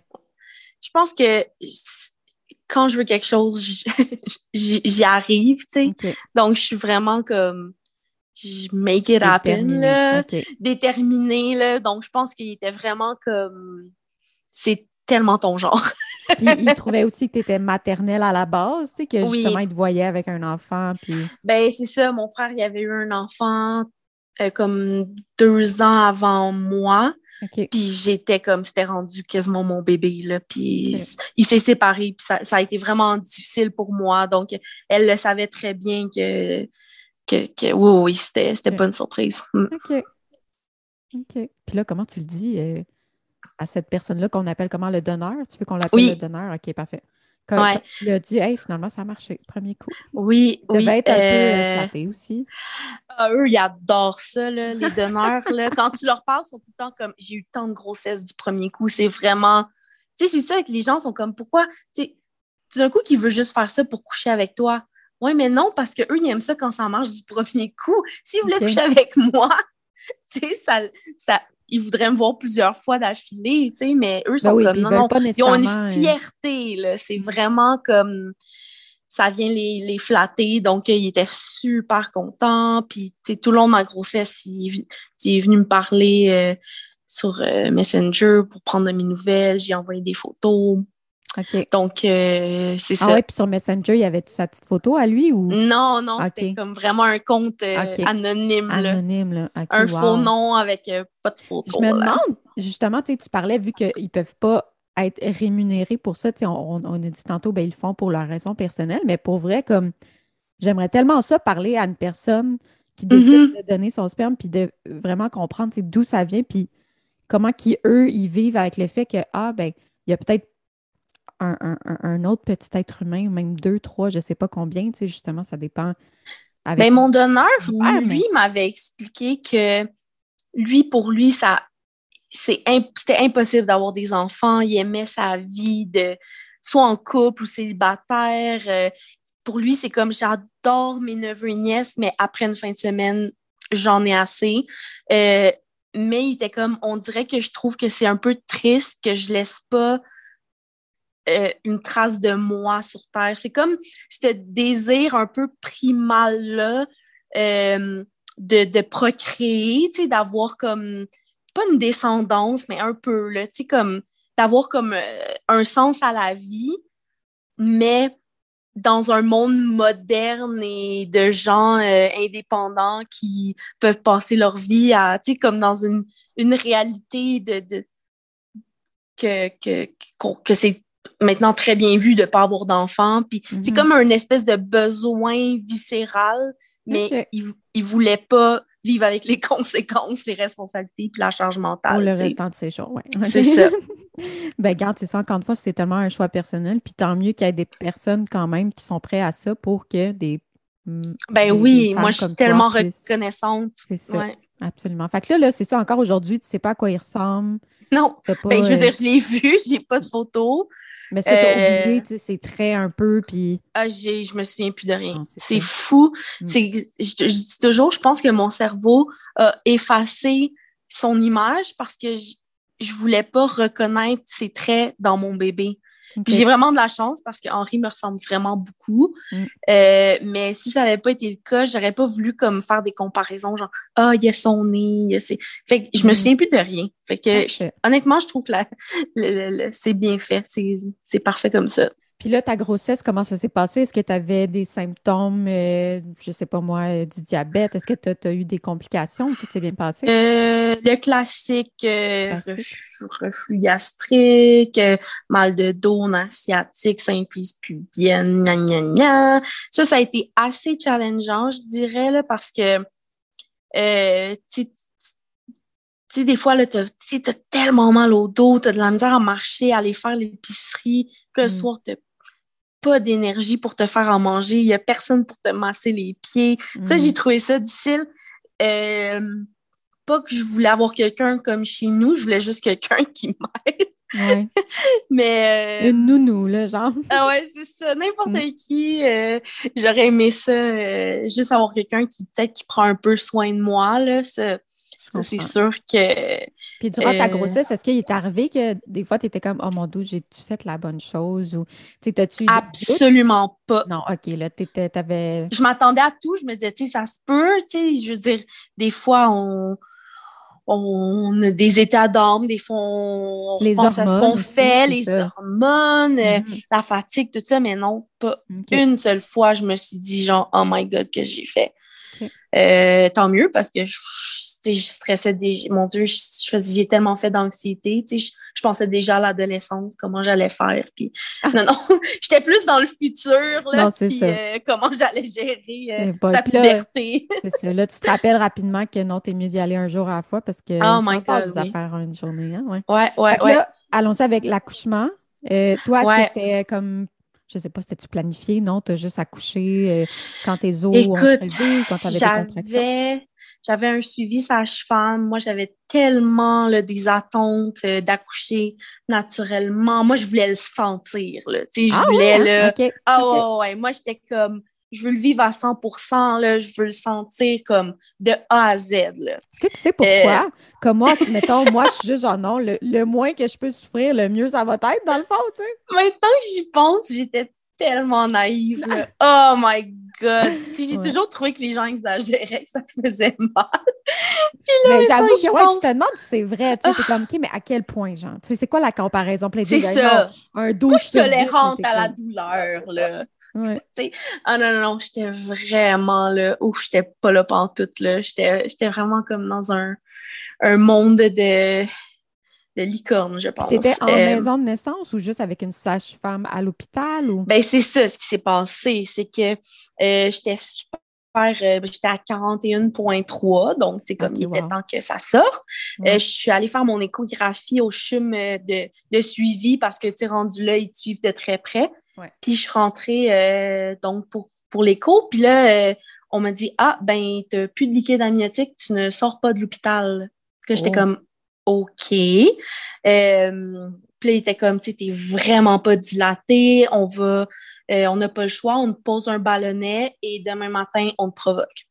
Je pense que quand je veux quelque chose, j'y arrive, tu sais. Donc, je suis vraiment comme, je make it happen, déterminée. là. Déterminée, là. Donc, je pense qu'il était vraiment comme, c'est tellement ton genre. [LAUGHS] Puis il trouvait aussi que tu étais maternelle à la base, tu sais, que Oui. justement, il te voyait avec un enfant. Puis... Ben, c'est ça. Mon frère, il avait eu un enfant euh, comme deux ans avant moi. Puis j'étais comme, c'était rendu quasiment mon bébé, là. Puis il s'est séparé, puis ça, ça a été vraiment difficile pour moi. Donc, elle le savait très bien que, que, que oui, oui, c'était c'était pas une surprise. Mm. OK. OK. Puis là, comment tu le dis euh, à cette personne-là qu'on appelle comment le donneur? Tu veux qu'on l'appelle Oui. le donneur? OK, parfait. Quand, Ouais. tu as dit, hey, finalement, ça a marché, premier coup. Oui, Il oui. devait être un peu euh, euh, flatté aussi. ah, eux, ils adorent ça, là, les donneurs. là. [LAUGHS] Quand tu leur parles, ils sont tout le temps comme j'ai eu tant de grossesse du premier coup. C'est vraiment. Tu sais, c'est ça que les gens sont comme pourquoi? Tu sais, tout d'un coup, qui veut juste faire ça pour coucher avec toi. Oui, mais non, parce qu'eux, ils aiment ça quand ça marche du premier coup. S'ils voulaient coucher avec moi, [LAUGHS] tu sais, ça, ça, ils voudraient me voir plusieurs fois d'affilée, tu sais, mais eux Ben sont oui, comme non, non. Ils ont une euh, fierté, là. C'est vraiment comme. Ça vient les, les flatter. Donc, il était super content. Puis, tu sais, tout le long de ma grossesse, il, est v- il est venu me parler euh, sur euh, Messenger pour prendre de mes nouvelles. J'ai envoyé des photos. Donc, euh, c'est Ah ça. ouais, puis sur Messenger, il y avait sa petite photo à lui ou? Non, non, c'était comme vraiment un compte euh, anonyme, là. anonyme? Là. Un wow. faux nom avec euh, pas de Je photo. me là. demande, justement, tu parlais, vu qu'ils ne peuvent pas être rémunérés pour ça, on, on- on a dit tantôt, ben, ils le font pour leur raison personnelle, mais pour vrai, comme j'aimerais tellement ça parler à une personne qui décide Mhm. de donner son sperme, puis de vraiment comprendre d'où ça vient, puis comment qu'ils, eux, ils vivent avec le fait que, ah, ben, il y a peut-être un, un- un- un autre petit être humain, ou même deux, trois, je ne sais pas combien, tu sais, justement, ça dépend. Avec Ben, mon donneur, lui, m'avait expliqué que lui, pour lui, ça imp- c'était impossible d'avoir des enfants. Il aimait sa vie de soit en couple ou célibataire. Euh, pour lui, c'est comme j'adore mes neveux et nièces, mais après une fin de semaine, j'en ai assez. Euh, mais il était comme on dirait que je trouve que c'est un peu triste que je laisse pas euh, une trace de moi sur Terre. C'est comme ce désir un peu primal-là euh, de, de procréer, d'avoir comme, pas une descendance, mais un peu, comme, d'avoir comme euh, un sens à la vie, mais dans un monde moderne et de gens indépendants qui peuvent passer leur vie à, tu sais, comme dans une, une réalité de, que, que, qu'on- que c'est maintenant très bien vu de ne pas avoir d'enfants. Puis c'est Mhm. comme un espèce de besoin viscéral, mais Ok. il ne voulait pas vivre avec les [LAUGHS] conséquences, les responsabilités puis la charge Pour mentale. le restant de ses jours, ouais. C'est [LAUGHS] ça. ben, garde, c'est ça, encore une fois, c'est tellement un choix personnel. Puis tant mieux qu'il y ait des personnes quand même qui sont prêtes à ça pour que des. mm, Ben oui, des moi je suis toi tellement reconnaissante. C'est ça, Ouais. absolument. Fait que là, là c'est ça, encore aujourd'hui, tu sais pas à quoi il ressemble. Non, pas, ben, je veux euh, dire, je l'ai vu, [LAUGHS] j'ai pas de photo. Mais ça, t'as euh, oublié, tu sais, c'est très un peu, puis. Ah, j'ai, je me souviens plus de rien. Non, c'est c'est fou. Mm. C'est, je, je dis toujours, je pense que mon cerveau a effacé son image parce que je, je voulais pas reconnaître ses traits dans mon bébé. Ok. Puis j'ai vraiment de la chance parce qu'Henri me ressemble vraiment beaucoup. Mm. Euh, mais si ça n'avait pas été le cas, j'aurais pas voulu comme faire des comparaisons, genre Ah, il y a son nez. il a ses- Fait que je me Mm. souviens plus de rien. Fait que honnêtement, je trouve que la- le- le- le- c'est bien fait. C'est, c'est parfait comme ça. Puis là, ta grossesse, comment ça s'est passé? Est-ce que tu avais des symptômes, euh, je sais pas moi, euh, du diabète? Est-ce que tu as, eu des complications? Tout s'est bien passé? Euh, le classique, euh, reflux, reflux gastrique, mal de dos, nerf sciatique, symphyse pubienne, gna, gna, gna. Ça, ça a été assez challengeant, je dirais, là, parce que, tu sais, tu des fois, tu sais, t'as tellement mal au dos, t'as de la misère à marcher, à aller faire l'épicerie, puis le Mm. soir, t'as pas d'énergie pour te faire à manger, il y a personne pour te masser les pieds. Ça, Mhm. j'ai trouvé ça difficile. Euh, pas que je voulais avoir quelqu'un comme chez nous, je voulais juste quelqu'un qui m'aide. Ouais. [LAUGHS] Mais euh, Une nounou, là, genre. [LAUGHS] ah ouais, c'est ça. N'importe Mm. qui, euh, j'aurais aimé ça. euh, juste avoir quelqu'un qui peut-être qui prend un peu soin de moi. Là, ça, ça, c'est sûr que Puis durant ta Euh, grossesse, est-ce qu'il est arrivé que des fois, tu étais comme, oh mon Dieu, j'ai-tu fait la bonne chose? Ou, t'as-tu absolument pas. Non, OK, là, t'avais. Je m'attendais à tout. Je me disais, tu sais, ça se peut. Tu sais, je veux dire, des fois, on, on a des états d'âme, des fois, on, Les pense à ce qu'on fait, les ça. hormones, euh, Mhm. la fatigue, tout ça, mais non, pas une seule fois, je me suis dit, genre, oh my God, que j'ai fait. Euh, tant mieux parce que je, je stressais déjà. Mon Dieu, j'ai tellement fait d'anxiété. Je, je pensais déjà à l'adolescence, comment j'allais faire. Puis, ah. Non, non, [LAUGHS] j'étais plus dans le futur, là, puis euh, comment j'allais gérer euh, sa puberté. C'est ça. Là, tu te rappelles rapidement que non, t'es mieux d'y aller un jour à la fois parce que oh my God, des affaires une journée. Hein? Ouais, ouais, ouais. ouais. allons-y avec l'accouchement. Euh, toi, est-ce que c'était comme je sais pas, c'était-tu planifié? Non, tu as juste accouché quand tes os Écoute, ont quand tu avais j'avais un suivi sage-femme. Moi, j'avais tellement des attentes euh, d'accoucher naturellement. Moi, je voulais le sentir. Là. je ah voulais le. Ah ouais, ouais. Moi, j'étais comme je veux le vivre à 100 là, je veux le sentir comme de A à Z. Là. Est-ce que tu sais pourquoi? Euh... [LAUGHS] Comme moi, mettons, moi, je suis juste genre non, le, le, moins que je peux souffrir, le mieux ça va être, dans le fond, tu sais. Maintenant que j'y pense, j'étais tellement naïve. [LAUGHS] Oh my God! J'ai toujours trouvé que les gens exagéraient, que ça faisait mal. [LAUGHS] Puis là, mais j'avoue que ouais, tu te demandes si c'est vrai. Tu es comme, OK, mais à quel point, genre? C'est quoi la comparaison? C'est ça. un Moi, je suis tolérante à la douleur, là. Ouais. Ah non, non, non, j'étais vraiment là. Ouf, j'étais pas là pantoute, là. J'étais vraiment comme dans un, un monde de de licorne, je pense. Tu étais en euh, maison de naissance ou juste avec une sage-femme à l'hôpital? Ou... Ben, c'est ça, ce qui s'est passé. C'est que euh, j'étais super. Euh, j'étais à 41,3, donc c'est comme il était temps que ça sorte. je suis allée faire mon échographie au CHUM de, de suivi parce que, tu rendu là, ils te suivent de très près. Puis je suis rentrée donc pour, pour l'écho. Puis là, on m'a dit Ah, ben, tu n'as plus de liquide amniotique, tu ne sors pas de l'hôpital. J'étais oh. comme OK. Euh, puis là, il était comme, tu sais, t'es vraiment pas dilaté, on va, euh, on n'a pas le choix, on te pose un ballonnet et demain matin, on te provoque.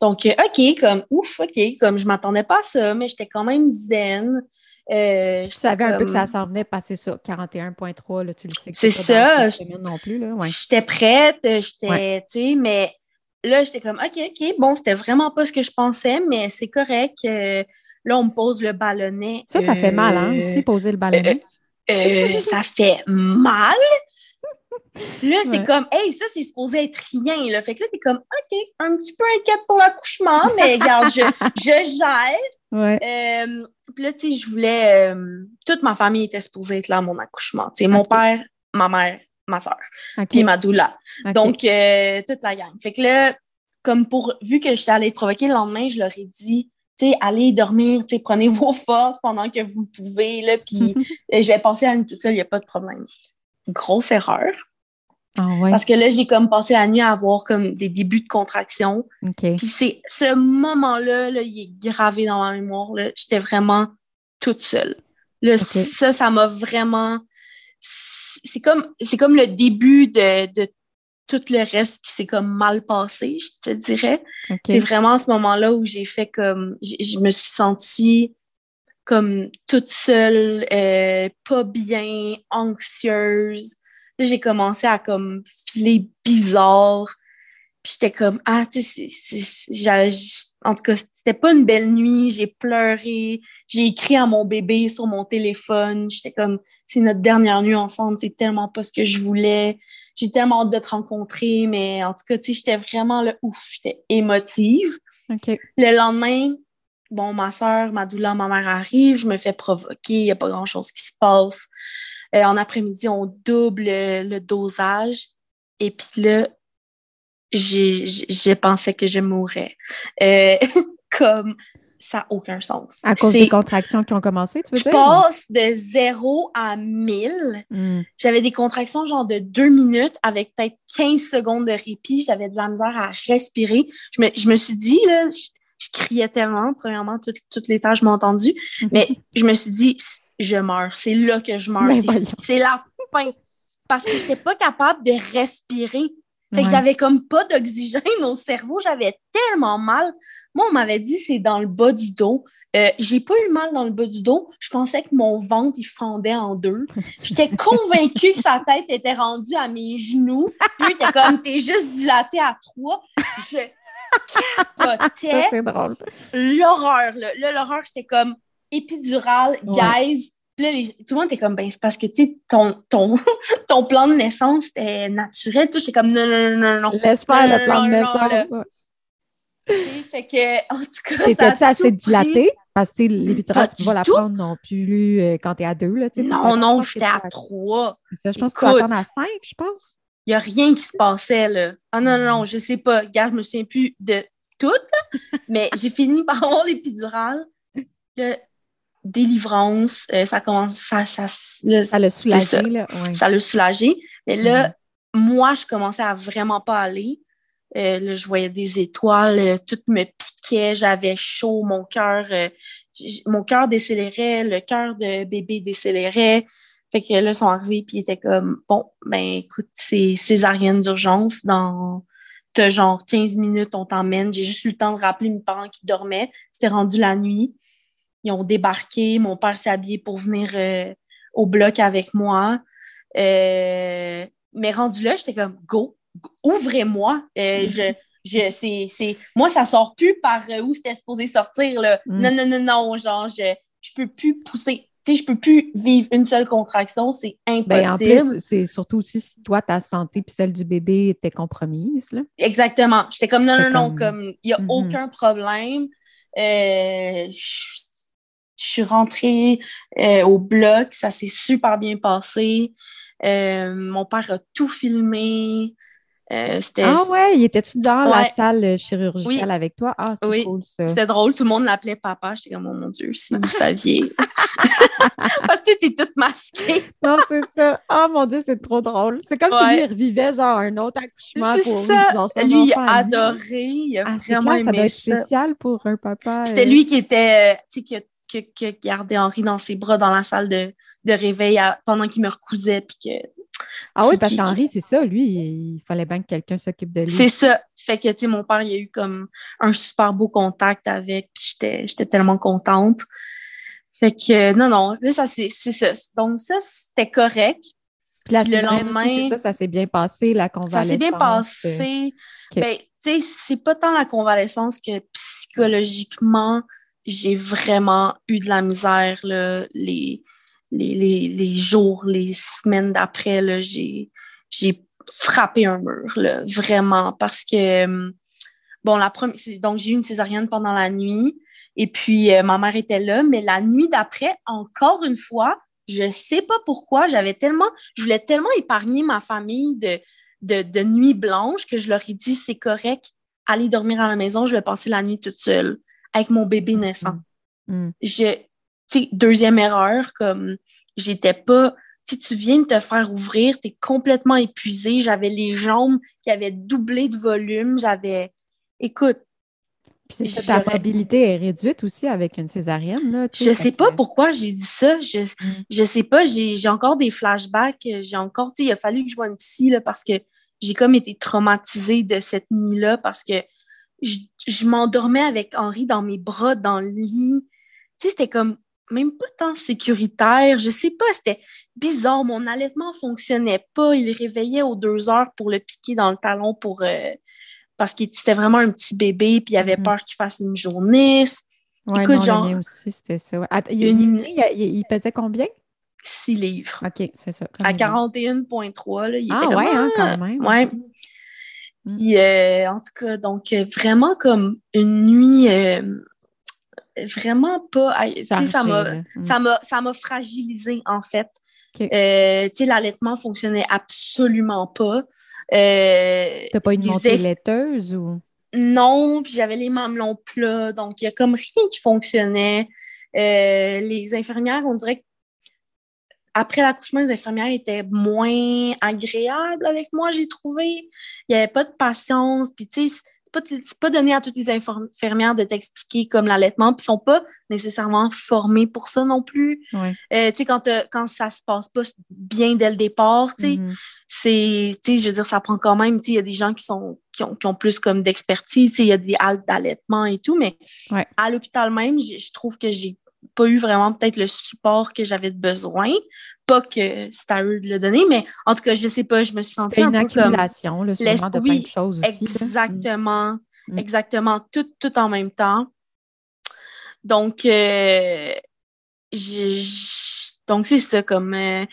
Donc, euh, OK, comme, ouf, OK, comme je m'attendais pas à ça, mais j'étais quand même zen. Euh, je savais un peu que ça s'en venait passer ça, 41.3, là, tu le sais. C'est ça. non plus, là. J'étais prête, j'étais, tu sais, mais là, j'étais comme, OK, OK, bon, c'était vraiment pas ce que je pensais, mais c'est correct. Là, on me pose le ballonnet. Ça, ça fait mal, hein, aussi, poser le ballonnet. Euh, euh, ça fait mal. Là, c'est comme, hey, ça, c'est supposé être rien. Là. Fait que là, t'es comme, OK, un petit peu inquiète pour l'accouchement, [LAUGHS] mais regarde, je, je gère. Ouais. Euh, puis là, tu sais, je voulais. toute ma famille était supposée être là à mon accouchement. Tu sais, mon père, ma mère, ma soeur, puis ma doula. Donc, toute la gang. Fait que là, comme pour. Vu que je suis allée provoquer le lendemain, je leur ai dit, allez dormir, prenez [LAUGHS] vos forces pendant que vous le pouvez, là, puis [LAUGHS] je vais passer la nuit toute seule, il n'y a pas de problème. Grosse erreur. Ah Parce que là, j'ai comme passé la nuit à avoir comme des débuts de contraction. Puis c'est ce moment-là, là, il est gravé dans ma mémoire. J'étais vraiment toute seule. Ça, ça m'a vraiment. C'est comme, comme le début de, de tout le reste qui s'est comme mal passé, je te dirais. C'est vraiment ce moment-là où j'ai fait comme, je me suis sentie comme toute seule, euh, pas bien, anxieuse. J'ai commencé à comme filer bizarre. J'étais comme, ah, tu sais, en tout cas, c'était pas une belle nuit. J'ai pleuré. J'ai écrit à mon bébé sur mon téléphone. J'étais comme, c'est notre dernière nuit ensemble. C'est tellement pas ce que je voulais. J'ai tellement hâte de te rencontrer. Mais en tout cas, tu sais, j'étais vraiment le ouf. J'étais émotive. Le lendemain, bon, ma soeur, ma douleur, ma mère arrive. Je me fais provoquer. Il n'y a pas grand-chose qui se passe. Euh, en après-midi, on double le dosage. Et puis là, j'ai pensé que je mourrais. Euh, [LAUGHS] comme ça n'a aucun sens. À cause des contractions qui ont commencé, tu veux dire? Je passe de 0 à 1000. Hmm. J'avais des contractions genre de deux minutes avec peut-être 15 secondes de répit. J'avais de la misère à respirer. Je me, je me suis dit, là, je, criais tellement. Premièrement, toutes les tâches m'ont entendu. Mhm. Mais je me suis dit, je meurs. C'est là que je meurs. C'est la fin. Parce que je n'étais pas capable de respirer. Fait que j'avais comme pas d'oxygène au cerveau, j'avais tellement mal. Moi, on m'avait dit c'est dans le bas du dos. Euh, j'ai pas eu mal dans le bas du dos. Je pensais que mon ventre, il fendait en deux. J'étais convaincue que sa tête était rendue à mes genoux. Puis était comme, t'es juste dilaté à trois. Je capotais. C'est drôle. L'horreur, là. L'horreur, j'étais comme épidural, guys, puis là, tout le monde était comme, ben, c'est parce que, tu sais, ton, ton, [LAUGHS] ton plan de naissance était naturel. Tout, j'étais comme, non, non, non, non. Laisse faire le plan de naissance. fait que, [LAUGHS] en tout cas, T'étais-tu assez dilaté? Parce que l'épidural, tu peux pas la prendre non plus euh, quand t'es à deux. Là, non, non, j'étais à trois. Ça, je pense que tu vas attendre à cinq, je pense. Il n'y a rien qui se passait, là. Ah non, non, non, je sais pas. Regarde, je me souviens plus de tout, mais j'ai fini [LAUGHS] par avoir l'épidural. Le délivrance, euh, ça commence, ça, ça, ça l'a soulagé, ça. Là, Ça l'a soulagé. Mais là, mm-hmm. moi, je commençais à vraiment pas aller. Euh, là, je voyais des étoiles, euh, tout me piquait, j'avais chaud, mon cœur, mon cœur décélérait, le cœur de bébé décélérait. Fait que là, ils sont arrivés puis ils étaient comme bon, ben écoute, c'est césarienne d'urgence dans genre 15 minutes, on t'emmène. J'ai juste eu le temps de rappeler mes parents qui dormaient. C'était rendu la nuit. Ils ont débarqué. Mon père s'est habillé pour venir euh, au bloc avec moi. Euh, mais rendu là, j'étais comme go, ouvrez-moi. Euh, mm-hmm. je, je, c'est, Moi, ça sort plus par où c'était supposé sortir. Là. Mm. Non, non, non, non. Genre, je, je peux plus pousser. Tu sais, je peux plus vivre une seule contraction, c'est impossible. Ben, en plus, c'est surtout aussi si toi, ta santé puis celle du bébé était compromise. Là. Exactement. J'étais comme, non, non, non, comme, il n'y a mm-hmm. aucun problème. je suis rentrée euh, au bloc, ça s'est super bien passé. Euh, mon père a tout filmé. Euh, ah ouais, il était-tu dans la salle chirurgicale avec toi? Ah, c'est oui. cool ça. C'était drôle, tout le monde l'appelait papa. J'étais comme, oh mon Dieu, si vous saviez. [LAUGHS] Parce que t'es toute masquée. non, c'est ça. Oh mon Dieu, c'est trop drôle. C'est comme s'il revivait genre un autre accouchement pour ça. Lui, il a adoré. Il a ah, vraiment aimé ça. doit être spécial pour un papa. C'était lui qui était, tu sais, qui a qui, a gardé Henri dans ses bras dans la salle de, réveil pendant qu'il me recousait. Puis que, ah oui, parce qu'Henri, c'est ça, lui, il fallait bien que quelqu'un s'occupe de lui. C'est ça. Fait que, tu sais, mon père, il a eu comme un super beau contact avec, puis j'étais tellement contente. Fait que, non, non, ça, c'est ça. Donc, ça, c'était correct. Puis, le lendemain. ça, ça s'est bien passé, la convalescence. Ça s'est bien passé. Ben, tu sais, c'est pas tant la convalescence que psychologiquement, j'ai vraiment eu de la misère là, les, les, jours, les semaines d'après. J'ai, frappé un mur, là, vraiment, parce que, hum, bon, la première, donc j'ai eu une césarienne pendant la nuit, et puis euh, ma mère était là, mais la nuit d'après, encore une fois, je sais pas pourquoi, j'avais tellement, je voulais tellement épargner ma famille de, de, de nuit blanche que je leur ai dit, c'est correct, allez dormir à la maison, je vais passer la nuit toute seule avec mon bébé naissant. Mm. Mm. Je, deuxième erreur, comme j'étais pas, si tu viens de te faire ouvrir, tu es complètement épuisé. J'avais les jambes qui avaient doublé de volume. J'avais, écoute. Puis ta probabilité est réduite aussi avec une césarienne. Là, je sais pas pourquoi j'ai dit ça. Je, mm. je sais pas, j'ai encore des flashbacks. J'ai encore, il a fallu que je vois une psy là, parce que j'ai comme été traumatisée de cette nuit-là parce que je, m'endormais avec Henri dans mes bras, dans le lit. Tu sais, c'était comme même pas tant sécuritaire. Je sais pas, c'était bizarre. Mon allaitement fonctionnait pas. Il réveillait aux deux heures pour le piquer dans le talon pour euh, parce qu'il était vraiment un petit bébé puis il avait mm-hmm. peur qu'il fasse une journée. Écoute, genre. Aussi, c'était ça. il, pesait combien? 6 livres. OK, c'est ça. À 41,3, il ah, était ouais, hein, quand même. Ouais. Puis, euh, en tout cas, donc, euh, vraiment comme une nuit euh, vraiment pas. Tu sais, ça m'a, mm. ça m'a, ça m'a fragilisé, en fait. tu sais, l'allaitement fonctionnait absolument pas. T'as pas une montée laiteuse ou? Non, puis j'avais les mamelons plats, donc il y a comme rien qui fonctionnait. les infirmières, on dirait que après l'accouchement, les infirmières étaient moins agréables avec moi, j'ai trouvé. Il n'y avait pas de patience. Puis, tu sais, c'est pas, donné à toutes les infirmières de t'expliquer comme l'allaitement, puis ils sont pas nécessairement formés pour ça non plus. Euh, tu sais, quand, quand ça se passe pas bien dès le départ, tu sais, mm-hmm. c'est, tu sais, je veux dire, ça prend quand même, tu sais, il y a des gens qui sont, qui ont, qui ont plus comme d'expertise, tu sais, il y a des haltes d'allaitement et tout, mais à l'hôpital même, je trouve que j'ai pas eu vraiment peut-être le support que j'avais besoin. Pas que c'était à eux de le donner, mais en tout cas, je sais pas, je me suis sentie un une accumulation, le de plein de choses aussi. Exactement. Mm. Exactement. Tout, tout en même temps. Donc, euh, donc c'est ça, comme... Euh,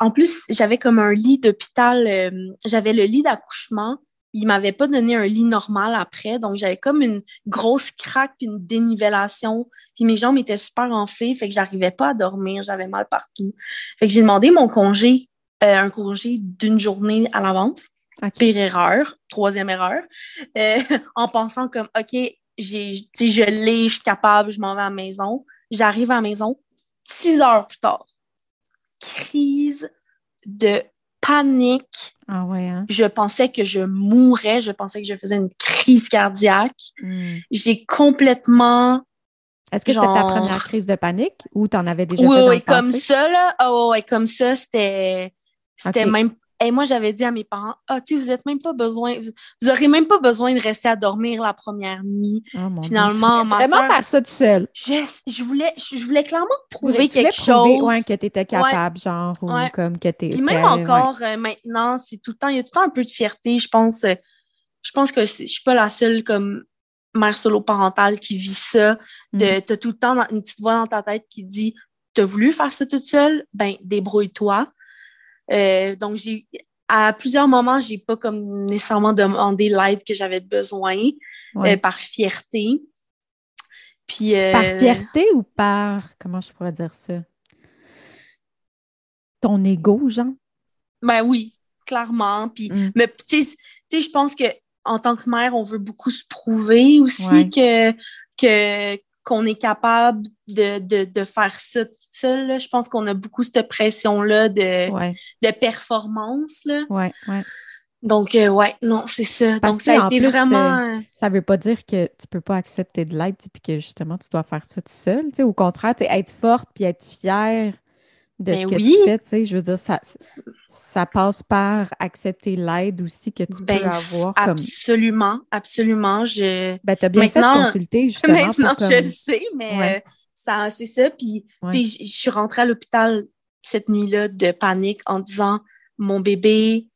en plus, j'avais comme un lit d'hôpital, euh, j'avais le lit d'accouchement il m'avait pas donné un lit normal après. Donc, j'avais comme une grosse craque une dénivellation. Puis mes jambes étaient super enflées, fait que j'arrivais pas à dormir. J'avais mal partout. Fait que j'ai demandé mon congé, euh, un congé d'une journée à l'avance. Pire erreur, troisième erreur, euh, [LAUGHS] en pensant comme, OK, j'ai, je l'ai, je suis capable, je m'en vais à la maison. J'arrive à la maison, six heures plus tard. Crise de panique. Ah ouais, hein? Je pensais que je mourrais, je pensais que je faisais une crise cardiaque. Hmm. J'ai complètement. Est-ce que c'était ta première crise de panique ou t'en avais déjà Oui, fait dans oui, le comme passé? ça, là. Oh, ouais, comme ça, c'était. C'était Ok. même. Et moi, j'avais dit à mes parents, ah, tu sais, vous êtes même pas besoin, vous, vous aurez même pas besoin de rester à dormir la première nuit. Oh, Finalement, ma vraiment faire ça tout seul. Je, je voulais, je, je voulais clairement prouver quelque prouver, chose. ouais, que tu étais capable, genre, ou Ouais. comme que tu Puis même encore euh, maintenant, c'est tout le temps, il y a tout le temps un peu de fierté. Je pense, euh, je pense que je suis pas la seule comme mère solo parentale qui vit ça. De, Mm. T'as tout le temps une petite voix dans ta tête qui dit T'as voulu faire ça toute seule? Ben, débrouille-toi. Euh, donc, j'ai à plusieurs moments, j'ai pas comme nécessairement demandé l'aide que j'avais besoin Ouais. euh, par fierté. Puis, euh, Par fierté ou par, comment je pourrais dire ça? Ton ego, genre? Ben oui, clairement. Puis, Mm. mais tu sais, je pense que en tant que mère, on veut beaucoup se prouver aussi Ouais. que que qu'on est capable de, de, de faire ça toute seule. là. Je pense qu'on a beaucoup cette pression-là de, Ouais, de performance. Là. ouais, ouais. Donc, euh, ouais, non, c'est ça. Parce Donc, ça a été plus, vraiment. euh, Ça veut pas dire que tu peux pas accepter de l'aide, puis que justement, tu dois faire ça tout seul. Au contraire, être forte puis être fière de Ben ce que oui. tu fais, tu sais, je veux dire, ça, ça passe par accepter l'aide aussi que tu ben, peux avoir comme... absolument, absolument. Je... Ben, t'as bien fait de Maintenant- consulter, [LAUGHS] justement, Maintenant, je le sais, mais Ouais. euh, ça, c'est ça. Puis, Ouais. tu sais, je suis rentrée à l'hôpital cette nuit-là de panique en disant mon bébé.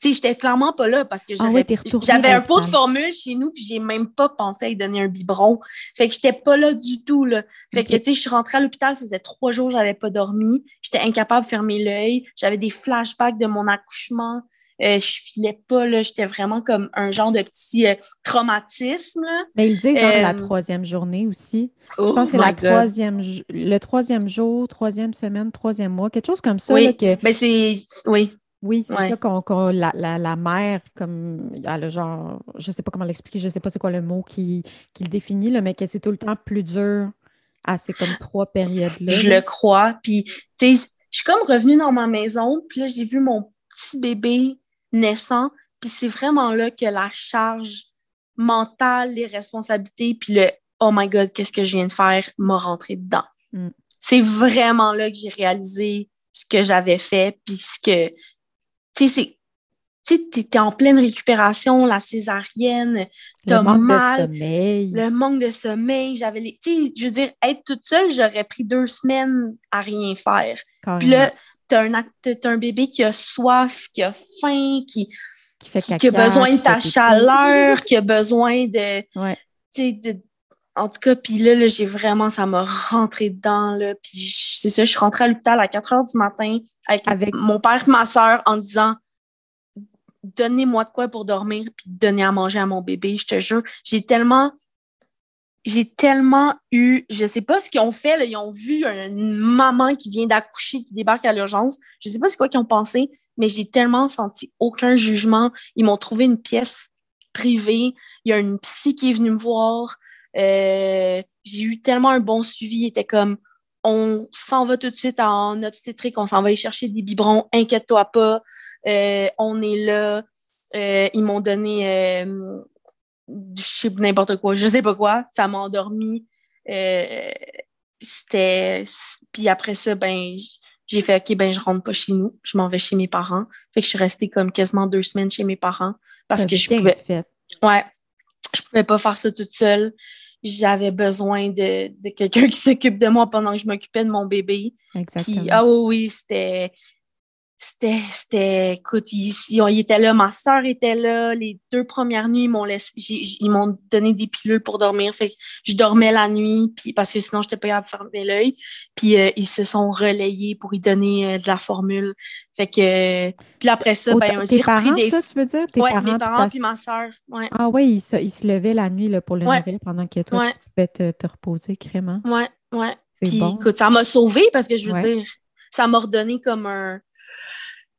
Tu sais, j'étais clairement pas là parce que Ah ouais, j'avais à un pot de formule chez nous, puis j'ai même pas pensé à lui donner un biberon. Fait que j'étais pas là du tout, là. Fait que, tu sais, je suis rentrée à l'hôpital, ça faisait trois jours, j'avais pas dormi. J'étais incapable de fermer l'œil. J'avais des flashbacks de mon accouchement. Euh, je filais pas, là. J'étais vraiment comme un genre de petit euh, traumatisme, là. Mais ils disent genre la Euh, troisième journée aussi. Oh Je pense que c'est la God. troisième, le troisième jour, troisième semaine, troisième mois, quelque chose comme ça. Oui. là, que, Ben, c'est. Oui. Oui, c'est Ouais. ça qu'on, la, la, la mère, comme elle a genre, je sais pas comment l'expliquer, je sais pas c'est quoi le mot qui, qui le définit, là, mais que c'est tout le temps plus dur à ces comme trois périodes-là. Je là. le crois. Puis, tu sais, je suis comme revenue dans ma maison, puis là, j'ai vu mon petit bébé naissant, puis c'est vraiment là que la charge mentale, les responsabilités, puis le « Oh my God, qu'est-ce que je viens de faire? » m'a rentré dedans. Mm. C'est vraiment là que j'ai réalisé ce que j'avais fait, puis ce que... Tu sais. Tu t'es en pleine récupération, la césaриenne, Le t'as manque mal, de sommeil. le manque de sommeil, j'avais les. Tu sais, je veux dire, être toute seule, j'aurais pris deux semaines à rien faire. Puis là, t'as un, t'as un bébé qui a soif, qui a faim, qui, qui fait qui, qui a besoin de ta chaleur, qui a besoin de. Ouais. De- En tout cas, puis là, là, j'ai vraiment, ça m'a rentré dedans, là. Puis c'est ça, je suis rentrée à l'hôpital à 4 heures du matin avec, Avec- mon père et ma soeur en disant Donnez-moi de quoi pour dormir, puis donner à manger à mon bébé, je te jure. J'ai tellement. J'ai tellement eu, je sais pas ce qu'ils ont fait, là, ils ont vu une maman qui vient d'accoucher, qui débarque à l'urgence. Je sais pas c'est quoi qu'ils ont pensé, mais j'ai tellement senti aucun jugement. Ils m'ont trouvé une pièce privée. Il y a une psy qui est venue me voir. Euh, j'ai eu tellement un bon suivi. Il était comme, on s'en va tout de suite en obstétrique, on s'en va aller chercher des biberons, inquiète-toi pas. Euh, on est là. Euh, ils m'ont donné, euh, je sais n'importe quoi, je sais pas quoi. Ça m'a endormi. C'était. Puis après ça, ben, j'ai fait OK, ben, je rentre pas chez nous. Je m'en vais chez mes parents. Fait que je suis restée comme quasiment deux semaines chez mes parents parce que je pouvais. fait. Ouais. Je pouvais pas faire ça toute seule. J'avais besoin de, de quelqu'un [LAUGHS] qui s'occupe de moi pendant que je m'occupais de mon bébé. Exactement. Puis, ah oui, oui, c'était. C'était, c'était, écoute, ils, ils, étaient là, ma soeur était là, les deux premières nuits, ils m'ont laissé, ils m'ont donné des pilules pour dormir, fait que je dormais la nuit, puis parce que sinon, j'étais pas capable de fermer l'œil, puis euh, ils se sont relayés pour y donner euh, de la formule, fait que, puis après ça, ben, j'ai repris des... ça, tu veux dire? Tes parents, mes parents puis ma soeur, ouais. Ah oui, ils se, ils se levaient la nuit, là, pour le ouais. nourrir pendant que toi, tu pouvais te, te reposer, crément. Ouais, ouais. Puis, bon. écoute, ça m'a sauvé parce que je veux dire, ça m'a redonné comme un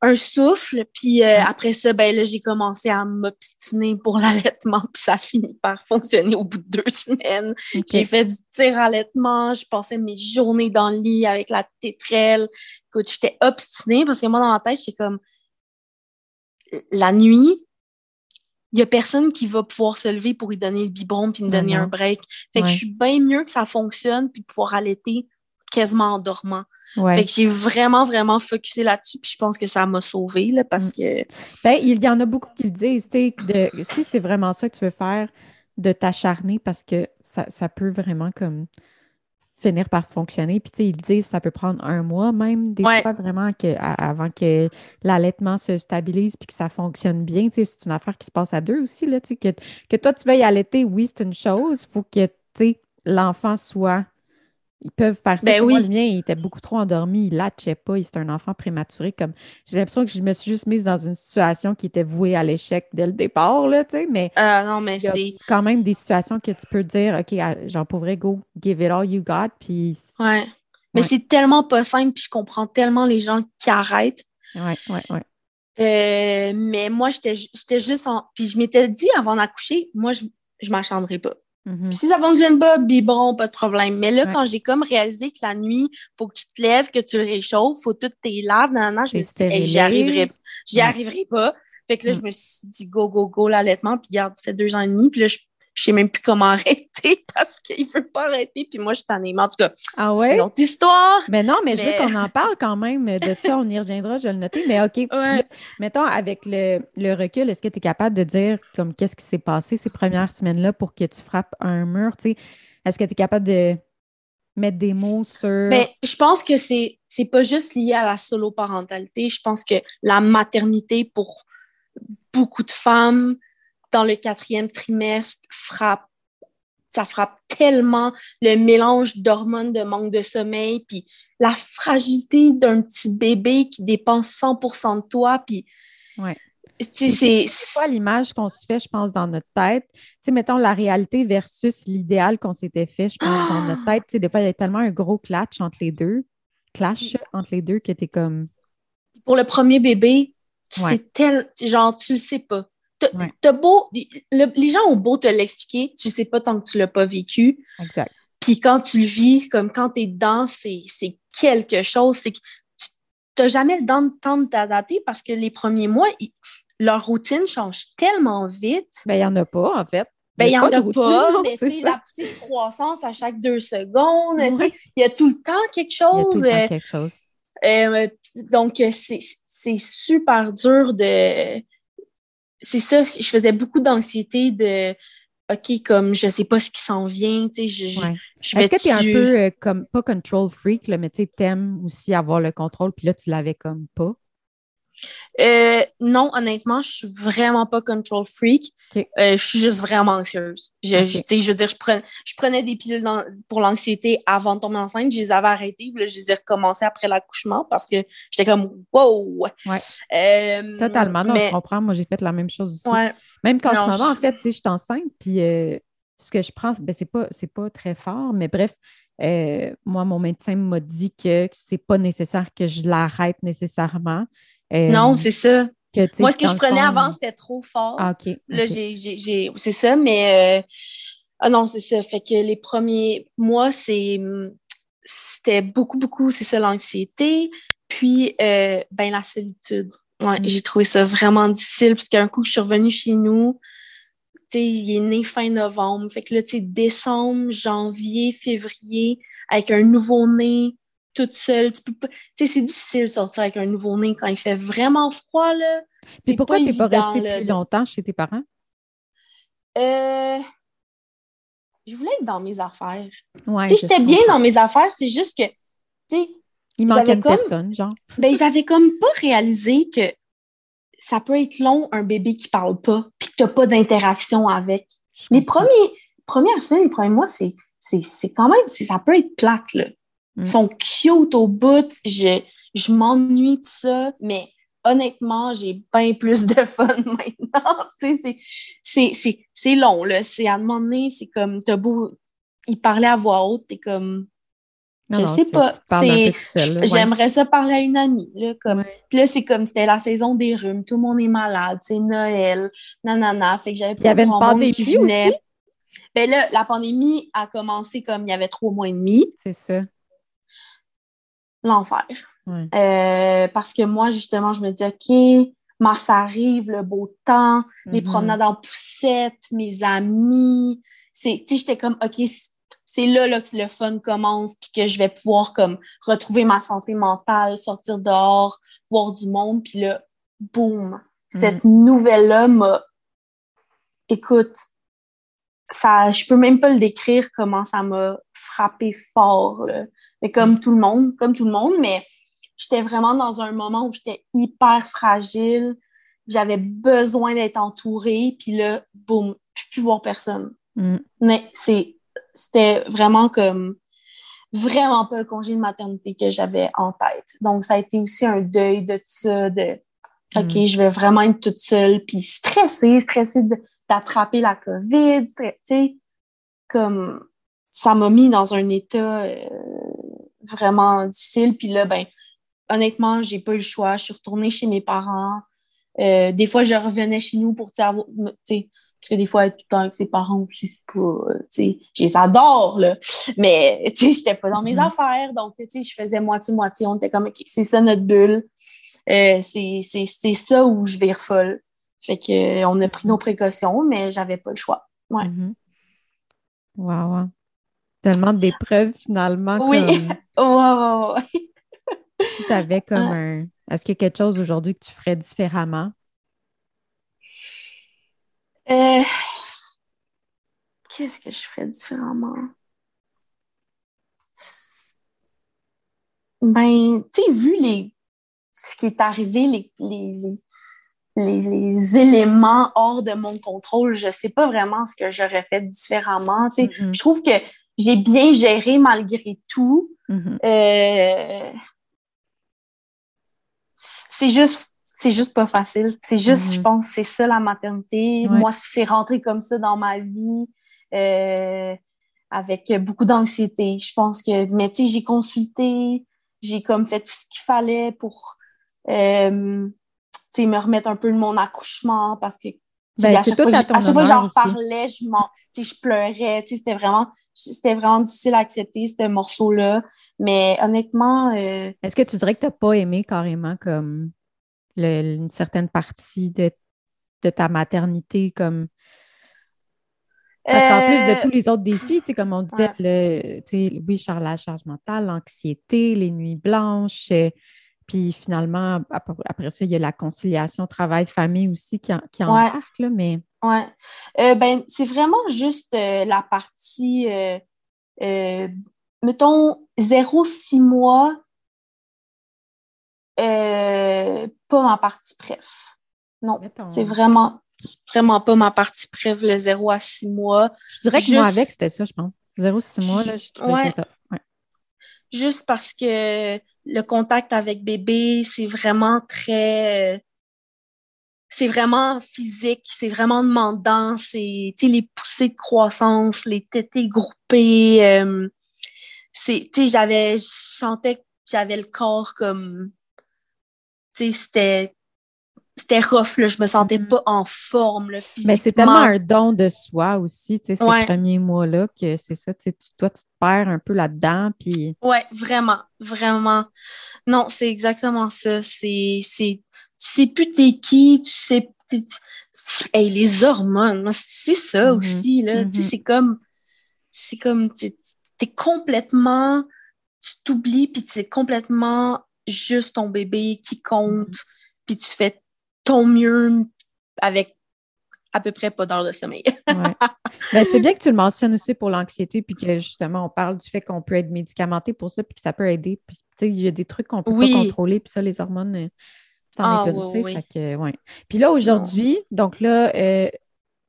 un souffle. Puis euh, après ça, ben là, j'ai commencé à m'obstiner pour [LAUGHS] l'allaitement. Puis ça a fini par fonctionner au bout de deux semaines. J'ai fait du tir allaitement. Je passais mes journées dans le lit avec la tétrelle. Écoute, j'étais obstinée parce que moi, dans ma tête, j'étais comme la nuit, il n'y a personne qui va pouvoir se lever pour lui donner le biberon puis me donner un break. Fait que je suis bien mieux que ça fonctionne puis pouvoir allaiter quasiment en dormant. Fait que j'ai vraiment, vraiment focusé là-dessus, puis je pense que ça m'a sauvée, là, parce mm. que... Ben, il y en a beaucoup qui le disent, de, si c'est vraiment ça que tu veux faire, de t'acharner, parce que ça, ça, peut vraiment comme finir par fonctionner. Puis, tu sais, ils disent ça peut prendre un mois même, des fois, vraiment, que, avant que l'allaitement se stabilise puis que ça fonctionne bien. Tu sais, c'est une affaire qui se passe à deux aussi, là, tu sais, que, que toi, tu veuilles allaiter, oui, c'est une chose. Il faut que, tu sais, l'enfant soit ils peuvent faire ça. Ben oui. le mien, il était beaucoup trop endormi, il latchait pas, il était un enfant prématuré. Comme j'ai l'impression que je me suis juste mise dans une situation qui était vouée à l'échec dès le départ, là, tu sais. Mais, euh, non, mais c'est quand même des situations que tu peux dire, OK, j'en pourrais go, give it all you got, puis. Ouais. Mais c'est tellement pas simple, puis je comprends tellement les gens qui arrêtent. Ouais, ouais, ouais. Euh, mais moi, j'étais juste en. Puis je m'étais dit avant d'accoucher, moi, je, je m'acharnerai pas. Mhm. Si ça fonctionne pas, bon, pas de problème. Mais là, quand j'ai comme réalisé que la nuit, il faut que tu te lèves, que tu le réchauffes, faut toutes tes laves, je me suis dit, j'y arriverai, j'y arriverai pas. Fait que là, je me suis dit, go, go, go, l'allaitement. Puis, regarde, ça fait deux ans et demi. Puis là, je je sais même plus comment [LAUGHS] arrêter parce qu'il ne veut pas arrêter. Puis moi, je t'en ai En tout cas, ah c'est une autre histoire. Mais non, mais, je veux qu'on en parle quand même de ça. On y reviendra, je vais le noter. Mais OK, [LAUGHS] mettons, avec le, recul, est-ce que tu es capable de dire comme qu'est-ce qui s'est passé ces premières semaines-là pour que tu frappes un mur? Est-ce que tu es capable de mettre des mots sur. Mais je pense que c'est c'est pas juste lié à la solo-parentalité. Je pense que la maternité pour beaucoup de femmes, dans le quatrième trimestre frappe. Ça frappe tellement le mélange d'hormones de manque de sommeil, puis la fragilité d'un petit bébé qui dépense 100% de toi, puis ouais. C'est quoi l'image qu'on se fait, je pense, dans notre tête? Tu sais, mettons la réalité versus l'idéal qu'on s'était fait, je pense, dans notre tête. Tu sais, des fois, il y a tellement un gros clash entre les deux, clash entre les deux que tu es comme. Pour le premier bébé, c'est tel, genre, tu le sais pas beau, les gens ont beau te l'expliquer, tu sais pas tant que tu l'as pas vécu. Exact. Puis quand tu le vis, comme quand tu es dedans, c'est quelque chose. C'est que tu n'as jamais le temps de t'adapter parce que les premiers mois, leur routine change tellement vite. Ben, il n'y en a pas, en fait. Ben, il n'y en a pas, mais la petite croissance à chaque deux secondes, il y a tout le temps quelque chose. Il y a tout le temps quelque chose. Euh, donc, c'est super dur de, c'est ça, je faisais beaucoup d'anxiété de OK, comme je sais pas ce qui s'en vient, tu sais, je, je, Est-ce que tu es un peu euh, comme, pas control freak, là, mais tu aimes aussi avoir le contrôle, puis là, tu l'avais comme pas? Euh, non, honnêtement, je suis vraiment pas control freak. Euh, je suis juste vraiment anxieuse. Je, je, veux dire, je prenais, je prenais des pilules pour l'anxiété avant de tomber enceinte. Je les avais arrêtées. Là, je les ai recommencées après l'accouchement parce que j'étais comme wow! Euh, Totalement. Non, je comprends. Moi, j'ai fait la même chose aussi. Même quand je m'en vais, en fait, je suis enceinte, puis ce que je prends, ben, c'est pas, pas très fort, mais bref, moi, mon médecin m'a dit que c'est pas nécessaire que je l'arrête nécessairement non, c'est ça. Moi, ce que je prenais avant, c'était trop fort. Ah, OK. Là, j'ai. C'est ça, mais. Euh, ah non, c'est ça. Fait que les premiers mois, c'est. C'était beaucoup, beaucoup, c'est ça, l'anxiété. Puis, euh, ben, la solitude. Ouais, mm. j'ai trouvé ça vraiment difficile parce qu'un coup, je suis revenue chez nous, il est né fin novembre. Fait que là, tu sais, décembre, janvier, février, avec un nouveau-né, toute seule. Tu peux pas... sais, c'est difficile de sortir avec un nouveau-né quand il fait vraiment froid, là. C'est pourquoi tu n'es pas resté plus longtemps chez tes parents? Euh... Je voulais être dans mes affaires. Ouais, tu sais, j'étais bien dans mes affaires, c'est juste que, tu sais, Il manquait une comme- personne, genre. ben, j'avais comme pas réalisé que ça peut être long, un bébé qui parle pas, puis que t'as pas d'interaction avec. Les premiers, premières semaines, les premiers mois, c'est, c'est, quand même, ça peut être plate, là. Mm. Ils sont cute au bout, je, je m'ennuie de ça, mais honnêtement, j'ai bien plus de fun [LAUGHS] maintenant. C'est, long, là. C'est à un moment donné, c'est comme, t'as beau, il parlait à voix haute, t'es comme, je non, sais pas. ouais. J'aimerais ça parler à une amie, là, comme, puis là, c'est comme, c'était la saison des rhumes, tout le monde est malade, c'est Noël, nanana, fait que j'avais Il y avait une pandémie qui venait. aussi? Ben là, la pandémie a commencé comme il y avait trois mois et demi, C'est ça. L'enfer. Euh, parce que moi, justement, je me dis, OK, mars arrive, le beau temps, les Mhm. promenades en poussette, mes amis. C'est, tu sais, j'étais comme, OK, c'est là, là que le fun commence, puis que je vais pouvoir comme retrouver ma santé mentale, sortir dehors, voir du monde, puis là, boum, cette nouvelle-là m'a... Écoute, ça, je peux même pas le décrire comment ça m'a frappé fort, là. Mais comme tout le monde, comme tout le monde, mais j'étais vraiment dans un moment où j'étais hyper fragile, j'avais besoin d'être entourée, puis là, boum, je peux plus voir personne. Mm. Mais c'est, c'était vraiment comme vraiment pas le congé de maternité que j'avais en tête. Donc, ça a été aussi un deuil de ça, de OK, Mm. je vais vraiment être toute seule, puis stressée, stressée de- d'attraper la COVID, tu sais, comme ça m'a mis dans un état euh, vraiment difficile. Puis là, ben, honnêtement, j'ai pas eu le choix. Je suis retournée chez mes parents. Euh, des fois, je revenais chez nous pour, tu sais, parce que des fois, être tout le temps avec ses parents, c'est pas, euh, tu sais, je les adore, là. Mais, tu sais, j'étais pas dans mes Mhm. affaires. Donc, tu sais, je faisais moitié-moitié. On était comme, OK, c'est ça notre bulle. Euh, c'est ça où je vais folle. Fait que, euh, on a pris nos précautions, mais j'avais pas le choix. Ouais. Mhm. Wow, wow. Tellement d'épreuves finalement. Oui. Comme, [LAUGHS] si tu avais comme un. Est-ce qu'il y a quelque chose aujourd'hui que tu ferais différemment? Euh, Qu'est-ce que je ferais différemment? Ben, tu sais, vu les, ce qui est arrivé, les, les, les, les- les éléments hors de mon contrôle, je sais pas vraiment ce que j'aurais fait différemment. Mhm. je trouve que j'ai bien géré malgré tout. Mhm. Euh, c'est juste c'est juste pas facile. C'est juste, je pense, c'est ça la maternité. Ouais. Moi, c'est rentré comme ça dans ma vie, euh, avec beaucoup d'anxiété. Je pense que, mais tu sais, j'ai consulté, j'ai comme fait tout ce qu'il fallait pour, euh, sais, me remettre un peu de mon accouchement parce que, Ben, à chaque fois à chaque fois que j'en parlais, je je pleurais, c'était vraiment, c'était vraiment difficile à accepter, ce morceau-là. Mais honnêtement, euh, Est-ce que tu dirais que tu n'as pas aimé carrément comme le- une certaine partie de, de ta maternité comme parce qu'en plus de euh, tous les autres défis, tu sais, comme on disait, le, tu sais, oui, Charles, la charge mentale, l'anxiété, les nuits blanches, euh, puis finalement, ap- après ça, il y a la conciliation travail-famille aussi qui, en, qui Ouais. embarque, là, mais Ouais. Euh, ben, c'est vraiment juste euh, la partie, euh, mettons, 0-6 mois, pas ma partie préf. Non, c'est vraiment, vraiment pas ma partie préf, le 0 à 6 mois. je dirais que moi avec, c'était ça, je pense. 0-6 mois, là, je trouvais Ouais. ça top. Juste parce que le contact avec bébé, c'est vraiment très... euh, c'est vraiment physique, c'est vraiment demandant, c'est, les poussées de croissance, les tétés groupées, euh, c'est, j'avais, je sentais que j'avais le corps comme, c'était, c'était rough, là, je me sentais Mhm. pas en forme, là, Mais c'est tellement un don de soi aussi, tu sais, ces Ouais. premiers mois-là, que c'est ça, tu sais, tu- toi, tu te perds un peu là-dedans, puis Ouais, vraiment, vraiment. Non, c'est exactement ça. C'est, c'est, tu sais plus t'es qui, tu sais, tu- tu- hey, les hormones, c'est ça Mhm, aussi, là. Tu sais, mhm. c'est comme, c'est comme, t'es t'es complètement, tu t'oublies, puis c'est complètement juste ton bébé qui compte, puis tu fais ton mieux avec à peu près pas d'heures de sommeil. [LAUGHS] Ben, c'est bien que tu le mentionnes aussi pour l'anxiété, puis que justement, on parle du fait qu'on peut être médicamenté pour ça, puis que ça peut aider. Puis, il y a des trucs qu'on peut pas contrôler, puis ça, les hormones, euh, c'en ah, est ouais. Puis là, aujourd'hui, donc là, euh,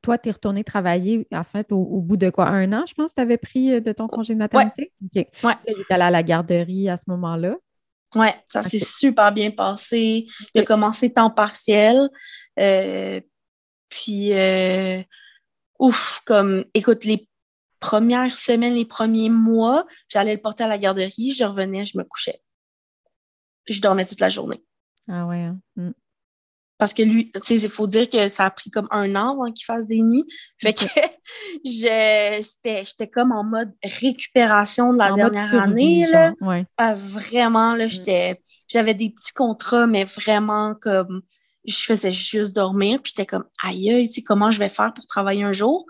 toi, tu es retourné travailler, en fait, au, bout de quoi? Un an, je pense, tu avais pris euh, de ton congé de maternité? Ouais. OK. tu es allé à la garderie à ce moment-là. Oui, ça s'est super bien passé. Il a commencé temps partiel. Puis, euh, ouf, comme, écoute, les premières semaines, les premiers mois, j'allais le porter à la garderie, je revenais, je me couchais. Je dormais toute la journée. Ah ouais. Hein. Parce que lui, tu sais, il faut dire que ça a pris comme un an avant qu'il fasse des nuits. Fait que [LAUGHS] j'étais comme en mode récupération de la dernière année. Là. Ah, vraiment, là, mm. j'avais des petits contrats, mais vraiment comme je faisais juste dormir, puis j'étais comme, aïe, aïe, tu sais, comment je vais faire pour travailler un jour?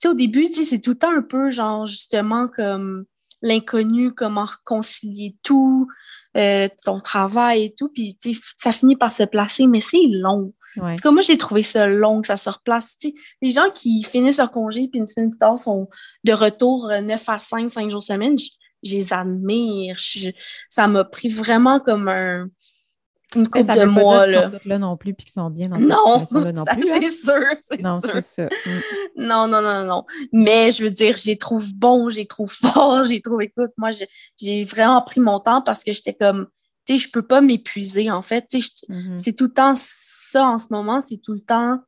Tu sais, au début, tu sais, c'est tout le temps un peu, genre, justement, comme l'inconnu, comment réconcilier tout, euh, ton travail et tout, puis ça finit par se placer, mais c'est long. En tout cas, moi, j'ai trouvé ça long que ça se replace. Les gens qui finissent leur congé, puis une semaine plus tard, sont de retour 9 euh, à 5, 5 jours semaine, je, les admire. ça m'a pris vraiment comme un une coupe de mois. Là. Là non plus puis qu'ils sont bien dans non, là non [LAUGHS] plus. C'est sûr, c'est non, sûr. Ça. Mm. Non, non, non, non. Mais je veux dire, j'ai trouve bon, j'ai trouve [LAUGHS] fort, j'ai trouvé, écoute, moi, j'ai vraiment pris mon temps parce que j'étais comme, tu sais, je peux pas m'épuiser, en fait. Tu sais, mm-hmm. c'est tout le temps ça en ce moment, c'est tout le temps,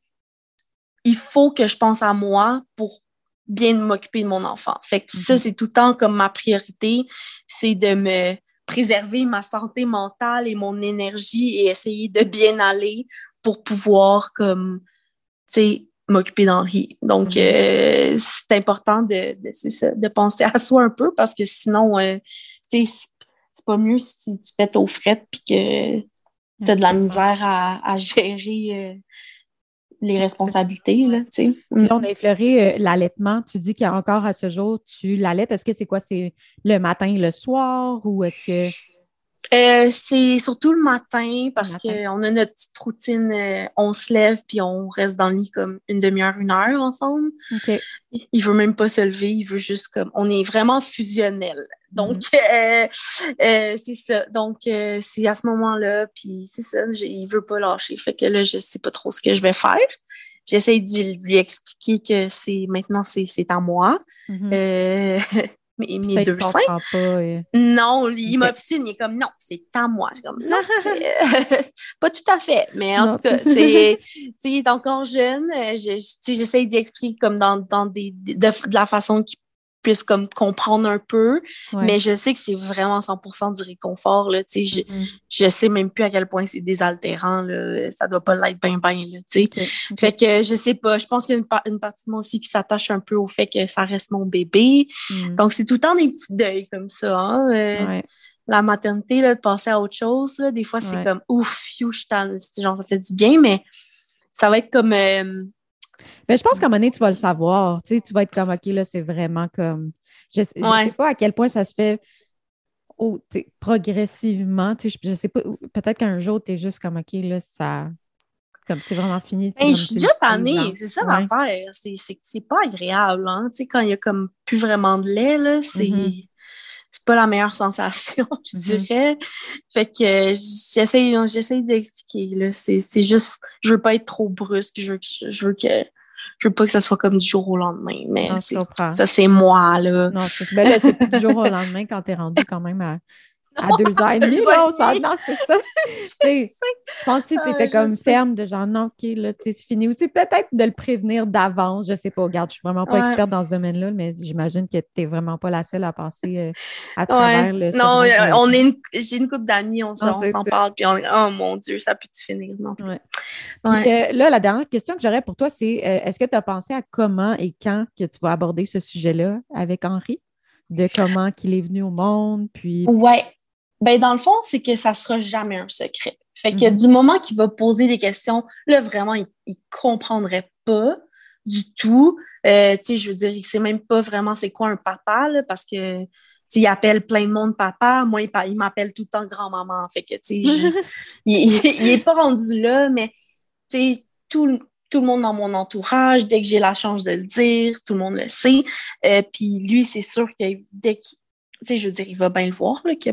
il faut que je pense à moi pour bien m'occuper de mon enfant. Fait que ça, mm-hmm. c'est tout le temps comme ma priorité, c'est de me préserver ma santé mentale et mon énergie et essayer de bien aller pour pouvoir comme m'occuper d'Henri. Donc, mm-hmm. euh, c'est important de, de, penser à soi un peu parce que sinon, euh, c'est pas mieux si tu pètes aux frettes puis que tu as de la misère à, gérer euh, les responsabilités. Là, mm. on a effleuré euh, l'allaitement. Tu dis qu'encore à ce jour, tu l'allaites. Est-ce que c'est quoi? C'est le matin et le soir? Ou est-ce que. Euh, c'est surtout le matin parce qu'on a notre petite routine. Euh, on se lève puis on reste dans le lit comme une demi-heure, une heure ensemble. OK. Il veut même pas se lever, il veut juste comme. On est vraiment fusionnel. Donc, mm-hmm. [LAUGHS] c'est ça. Donc, c'est à ce moment-là, puis c'est ça, il veut pas lâcher. Fait que là, je sais pas trop ce que je vais faire. J'essaie de, lui expliquer que c'est maintenant, c'est à moi. Mm-hmm. [LAUGHS] mes, mes deux seins. Non, il m'obstine, il est comme non, c'est à moi. Je comme non, [LAUGHS] [LAUGHS] pas tout à fait, mais en tout cas, c'est, il est encore jeune. J'essaie d'y expliquer comme dans, dans des, de, de la façon qu'il puisse comme comprendre un peu. Mais je sais que c'est vraiment 100% du réconfort. Là, je, je sais même plus à quel point c'est désaltérant. Là. Ça doit pas l'être bien, bien. Fait que je sais pas. Je pense qu'il y a une, partie de moi aussi qui s'attache un peu au fait que ça reste mon bébé. Mm. Donc, c'est tout le temps des petits deuils comme ça. Hein, euh, la maternité, là, de passer à autre chose, là, des fois, c'est comme ouf, genre, ça fait du bien, mais ça va être comme. Euh, ben, je pense qu'à un moment donné, tu vas le savoir. Tu, sais, tu vas être comme, OK, là, c'est vraiment comme. Je ne sais pas à quel point ça se fait oh, progressivement. Tu sais, je, ne sais pas, peut-être qu'un jour, tu es juste comme, OK, là, ça. Comme c'est vraiment fini. Ben, je suis déjà tannée, c'est ça l'affaire. C'est pas agréable. Hein? Tu sais, quand il n'y a comme plus vraiment de lait, là, c'est. Mm-hmm. C'est pas la meilleure sensation, [LAUGHS] je mm-hmm. dirais. Fait que j'essaie d'expliquer. C'est juste, je veux pas être trop brusque, je veux, je veux que je veux pas que ça soit comme du jour au lendemain, mais ça, c'est moi, là. Non, c'est ben plus du jour au [LAUGHS] lendemain quand tu es rendu quand même à, [LAUGHS] à deux ans et demi. Non, c'est ça. [LAUGHS] je, pense que tu étais comme ferme de genre, non, OK, là, c'est fini. Ou peut-être de le prévenir d'avance. Je sais pas. Regarde, je suis vraiment pas experte dans ce domaine-là, mais j'imagine que tu n'es vraiment pas la seule à passer euh, à travers le. Non, euh, on est j'ai une couple d'amis, on s'en parle, puis on est, oh mon Dieu, ça peut-tu finir? Non, euh, là, la dernière question que j'aurais pour toi, c'est est-ce que tu as pensé à comment et quand que tu vas aborder ce sujet-là avec Henri? De comment qu'il est venu au monde, puis. Ouais, ben, dans le fond, c'est que ça sera jamais un secret. Fait que mhm. du moment qu'il va poser des questions, là, vraiment, il, ne comprendrait pas du tout. Euh, tu sais, je veux dire, il sait même pas vraiment c'est quoi un papa, là, parce que il appelle plein de monde papa. Moi, il, m'appelle tout le temps grand-maman. Fait que, tu sais, [LAUGHS] il, il, est pas rendu là, mais, tu sais, tout, tout le monde dans mon entourage, dès que j'ai la chance de le dire, tout le monde le sait. Euh, puis lui, c'est sûr que dès qu'il, tu sais, je veux dire, il va bien le voir, là, que,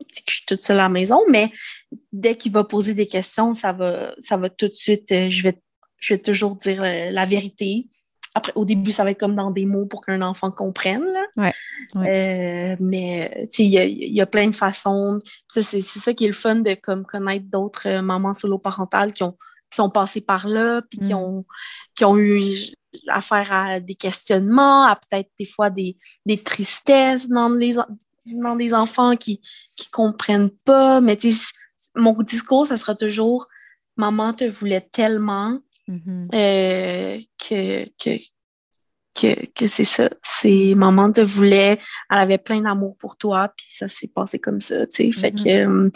que je suis toute seule à la maison, mais dès qu'il va poser des questions, ça va, ça va tout de suite, euh, je vais, je vais toujours dire euh, la vérité. Après, au début, ça va être comme dans des mots pour qu'un enfant comprenne. Là. Ouais, Euh, mais il y a, y a plein de façons. C'est ça qui est le fun de comme, connaître d'autres mamans solo-parentales qui, ont, qui sont passées par là, puis qui, Mm. ont, qui ont eu affaire à des questionnements, à peut-être des fois des, des tristesses dans les, dans des enfants qui qui comprennent pas. Mais tu sais, mon discours, ça sera toujours Maman te voulait tellement Mhm. euh, que, que, que, que c'est ça. C'est maman te voulait, elle avait plein d'amour pour toi, puis ça s'est passé comme ça, tu sais. Fait Mhm. que, euh,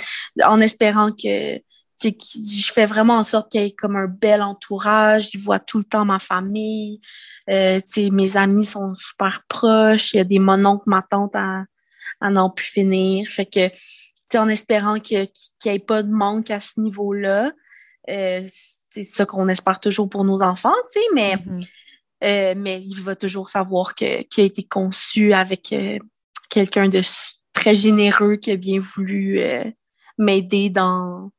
en espérant que, tu sais, je fais vraiment en sorte qu'il y ait comme un bel entourage, il voit tout le temps ma famille, euh, tu sais, mes amis sont super proches, il y a des mononcles, ma tante à, à n'en plus finir. Fait que, en espérant qu'il n'y ait pas de manque à ce niveau-là, euh, c'est ça qu'on espère toujours pour nos enfants, tu sais, mais, Mhm. euh, mais il va toujours savoir qu'il a été conçu avec euh, quelqu'un de très généreux qui a bien voulu m'aider dans,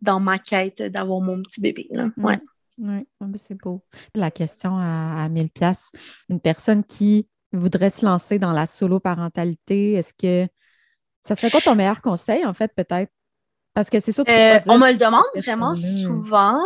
dans ma quête d'avoir mon petit bébé. Là. Mm. Ouais. Oui, c'est beau. La question à, à 1000 places, une personne qui voudrait se lancer dans la solo-parentalité, est-ce que ça serait quoi ton meilleur conseil, en fait, peut-être? Parce que c'est sûr que tu Euh, on me le demande vraiment souvent.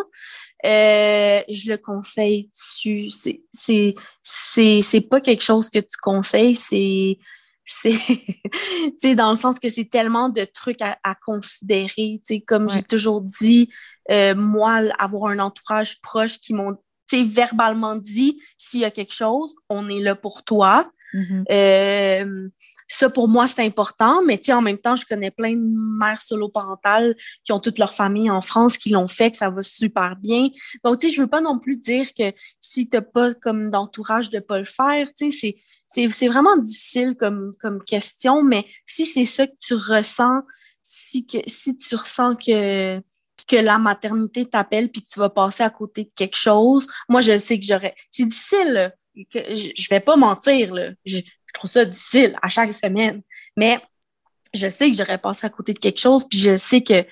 Euh, je le conseille dessus. C'est, c'est, c'est, c'est pas quelque chose que tu conseilles, c'est, c'est, [LAUGHS] tu sais, dans le sens que c'est tellement de trucs à, à considérer. Tu sais, comme Ouais. j'ai toujours dit, euh, moi, avoir un entourage proche qui m'ont, tu verbalement dit, s'il y a quelque chose, on est là pour toi. Mhm. Euh, ça, pour moi, c'est important, mais tu sais, en même temps, je connais plein de mères solo-parentales qui ont toute leur famille en France, qui l'ont fait, que ça va super bien. Donc, tu sais, je veux pas non plus dire que si t'as pas comme d'entourage de pas le faire, tu sais, c'est, c'est, c'est vraiment difficile comme, comme question, mais si c'est ça que tu ressens, si, que, si tu ressens que, que la maternité t'appelle puis que tu vas passer à côté de quelque chose, moi, je sais que j'aurais... C'est difficile, là. Que, je, je vais pas mentir, là. Je, je trouve ça difficile à chaque semaine. Mais je sais que j'aurais passé à côté de quelque chose, puis je sais que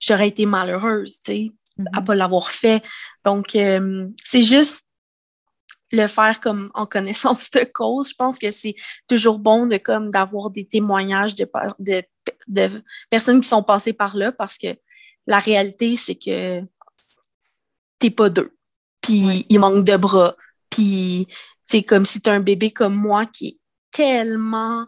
j'aurais été malheureuse, tu sais, à Mhm. pas l'avoir fait. Donc, euh, c'est juste le faire comme en connaissance de cause. Je pense que c'est toujours bon de comme d'avoir des témoignages de, de, de personnes qui sont passées par là parce que la réalité, c'est que t'es pas deux. Puis Ouais. il manque de bras. Puis c'est comme si tu as un bébé comme moi qui est tellement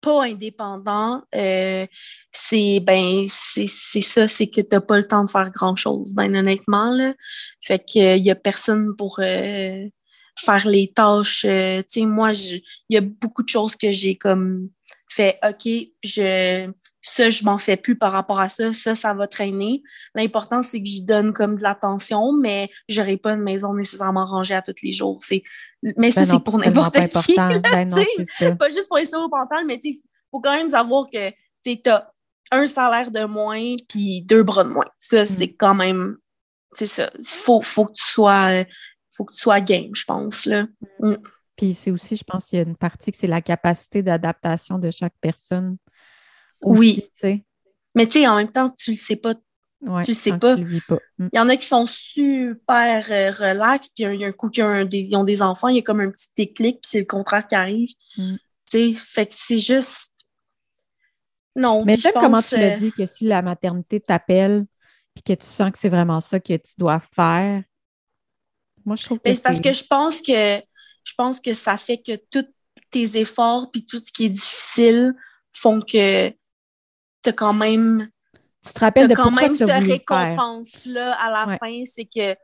pas indépendant, euh, c'est ben c'est c'est ça, c'est que t'as pas le temps de faire grand chose, ben honnêtement là. Fait que il y a personne pour euh, faire les tâches. euh, tu sais, moi, il y a beaucoup de choses que j'ai comme fait. Ok, je ça je m'en fais plus par rapport à ça. Ça, ça va traîner. L'important c'est que j'y donne comme de l'attention, mais j'aurai pas une maison nécessairement rangée à tous les jours. C'est mais ça Ben c'est pour n'importe qui. Ben non, pas juste pour les solo-parentales, mais il faut quand même savoir que tu as un salaire de moins puis deux bras de moins. Ça, c'est quand même. C'est ça. Il faut, faut, que tu sois, faut que tu sois game, je pense. Là. Puis c'est aussi, je pense qu'il y a une partie que c'est la capacité d'adaptation de chaque personne. Oui. Aussi. Mais tu sais, en même temps, tu le sais pas. Ouais, Tu le sais pas. Mm. Il y en a qui sont super euh, relax, puis il y a un coup qui ont des, ils ont des enfants, il y a comme un petit déclic, puis c'est le contraire qui arrive. Mm. Tu sais, fait que c'est juste. Non. Mais j'aime comment tu l'as euh, dit, que si la maternité t'appelle puis que tu sens que c'est vraiment ça que tu dois faire, moi, je trouve que Mais c'est parce que je pense que je pense que ça fait que tous tes efforts puis tout ce qui est difficile font que tu as quand même tu te rappelles de quand même cette récompense-là à la Ouais. fin, c'est que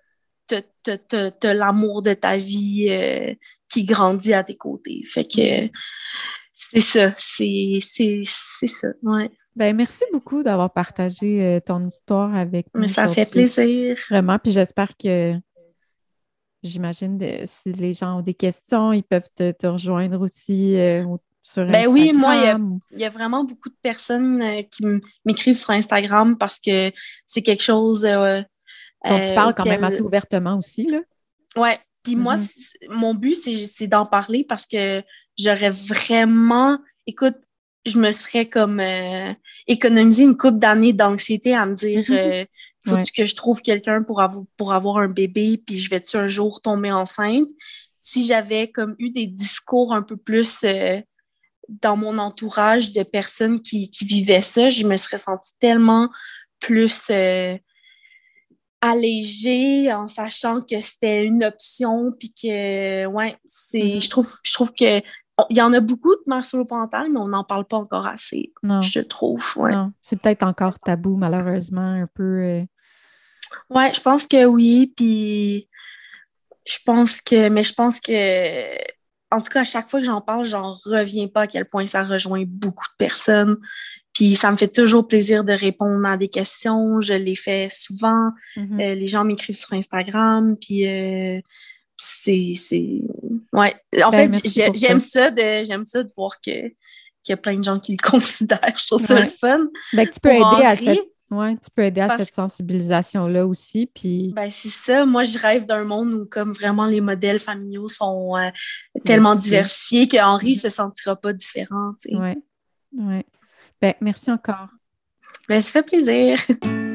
tu as, l'amour de ta vie euh, qui grandit à tes côtés. Fait que c'est ça, c'est ça, ouais. Ben, merci beaucoup d'avoir partagé euh, ton histoire avec nous. Ça fait plaisir. Vraiment, puis j'espère que j'imagine si les gens ont des questions, ils peuvent te, te rejoindre aussi euh, au- sur Ben oui, moi, il y y a vraiment beaucoup de personnes euh, qui m'écrivent sur Instagram parce que c'est quelque chose euh, dont tu euh, parles quand même assez ouvertement aussi, là. Ouais. Puis moi, Mhm. mon but, c'est d'en parler parce que j'aurais vraiment. Écoute, je me serais comme euh, économisé une couple d'années d'anxiété à me dire Mhm. euh, faut Ouais. que je trouve quelqu'un pour avoir, pour avoir un bébé, puis je vais-tu un jour tomber enceinte? Si j'avais comme eu des discours un peu plus euh, dans mon entourage de personnes qui, qui vivaient ça, je me serais sentie tellement plus euh, allégée en sachant que c'était une option, puis que, ouais, c'est, Mhm. je trouve, je trouve que il y en a beaucoup de mères solo-parentales, mais on n'en parle pas encore assez, Non, je trouve, ouais. C'est peut-être encore tabou, malheureusement, un peu. euh, Ouais, je pense que oui, puis je pense que, mais je pense que, en tout cas, à chaque fois que j'en parle, j'en reviens pas à quel point ça rejoint beaucoup de personnes. Puis ça me fait toujours plaisir de répondre à des questions. Je les fais souvent. mhm. Euh, les gens m'écrivent sur Instagram, puis euh, c'est. Ouais. En Ben, fait, j'aime ça. de, j'aime ça de voir que, qu'il y a plein de gens qui le [LAUGHS] considèrent. Je trouve ça Ouais. le fun. Ben, que tu peux aider à cette, ouais, tu peux aider à parce- cette sensibilisation-là aussi. Puis, Ben, c'est ça. Moi, je rêve d'un monde où, comme vraiment, les modèles familiaux sont euh, tellement diversifiés que Henri Mhm. se sentira pas différent. ouais, ouais. Ben, merci encore. Ben, ça fait plaisir. [LAUGHS]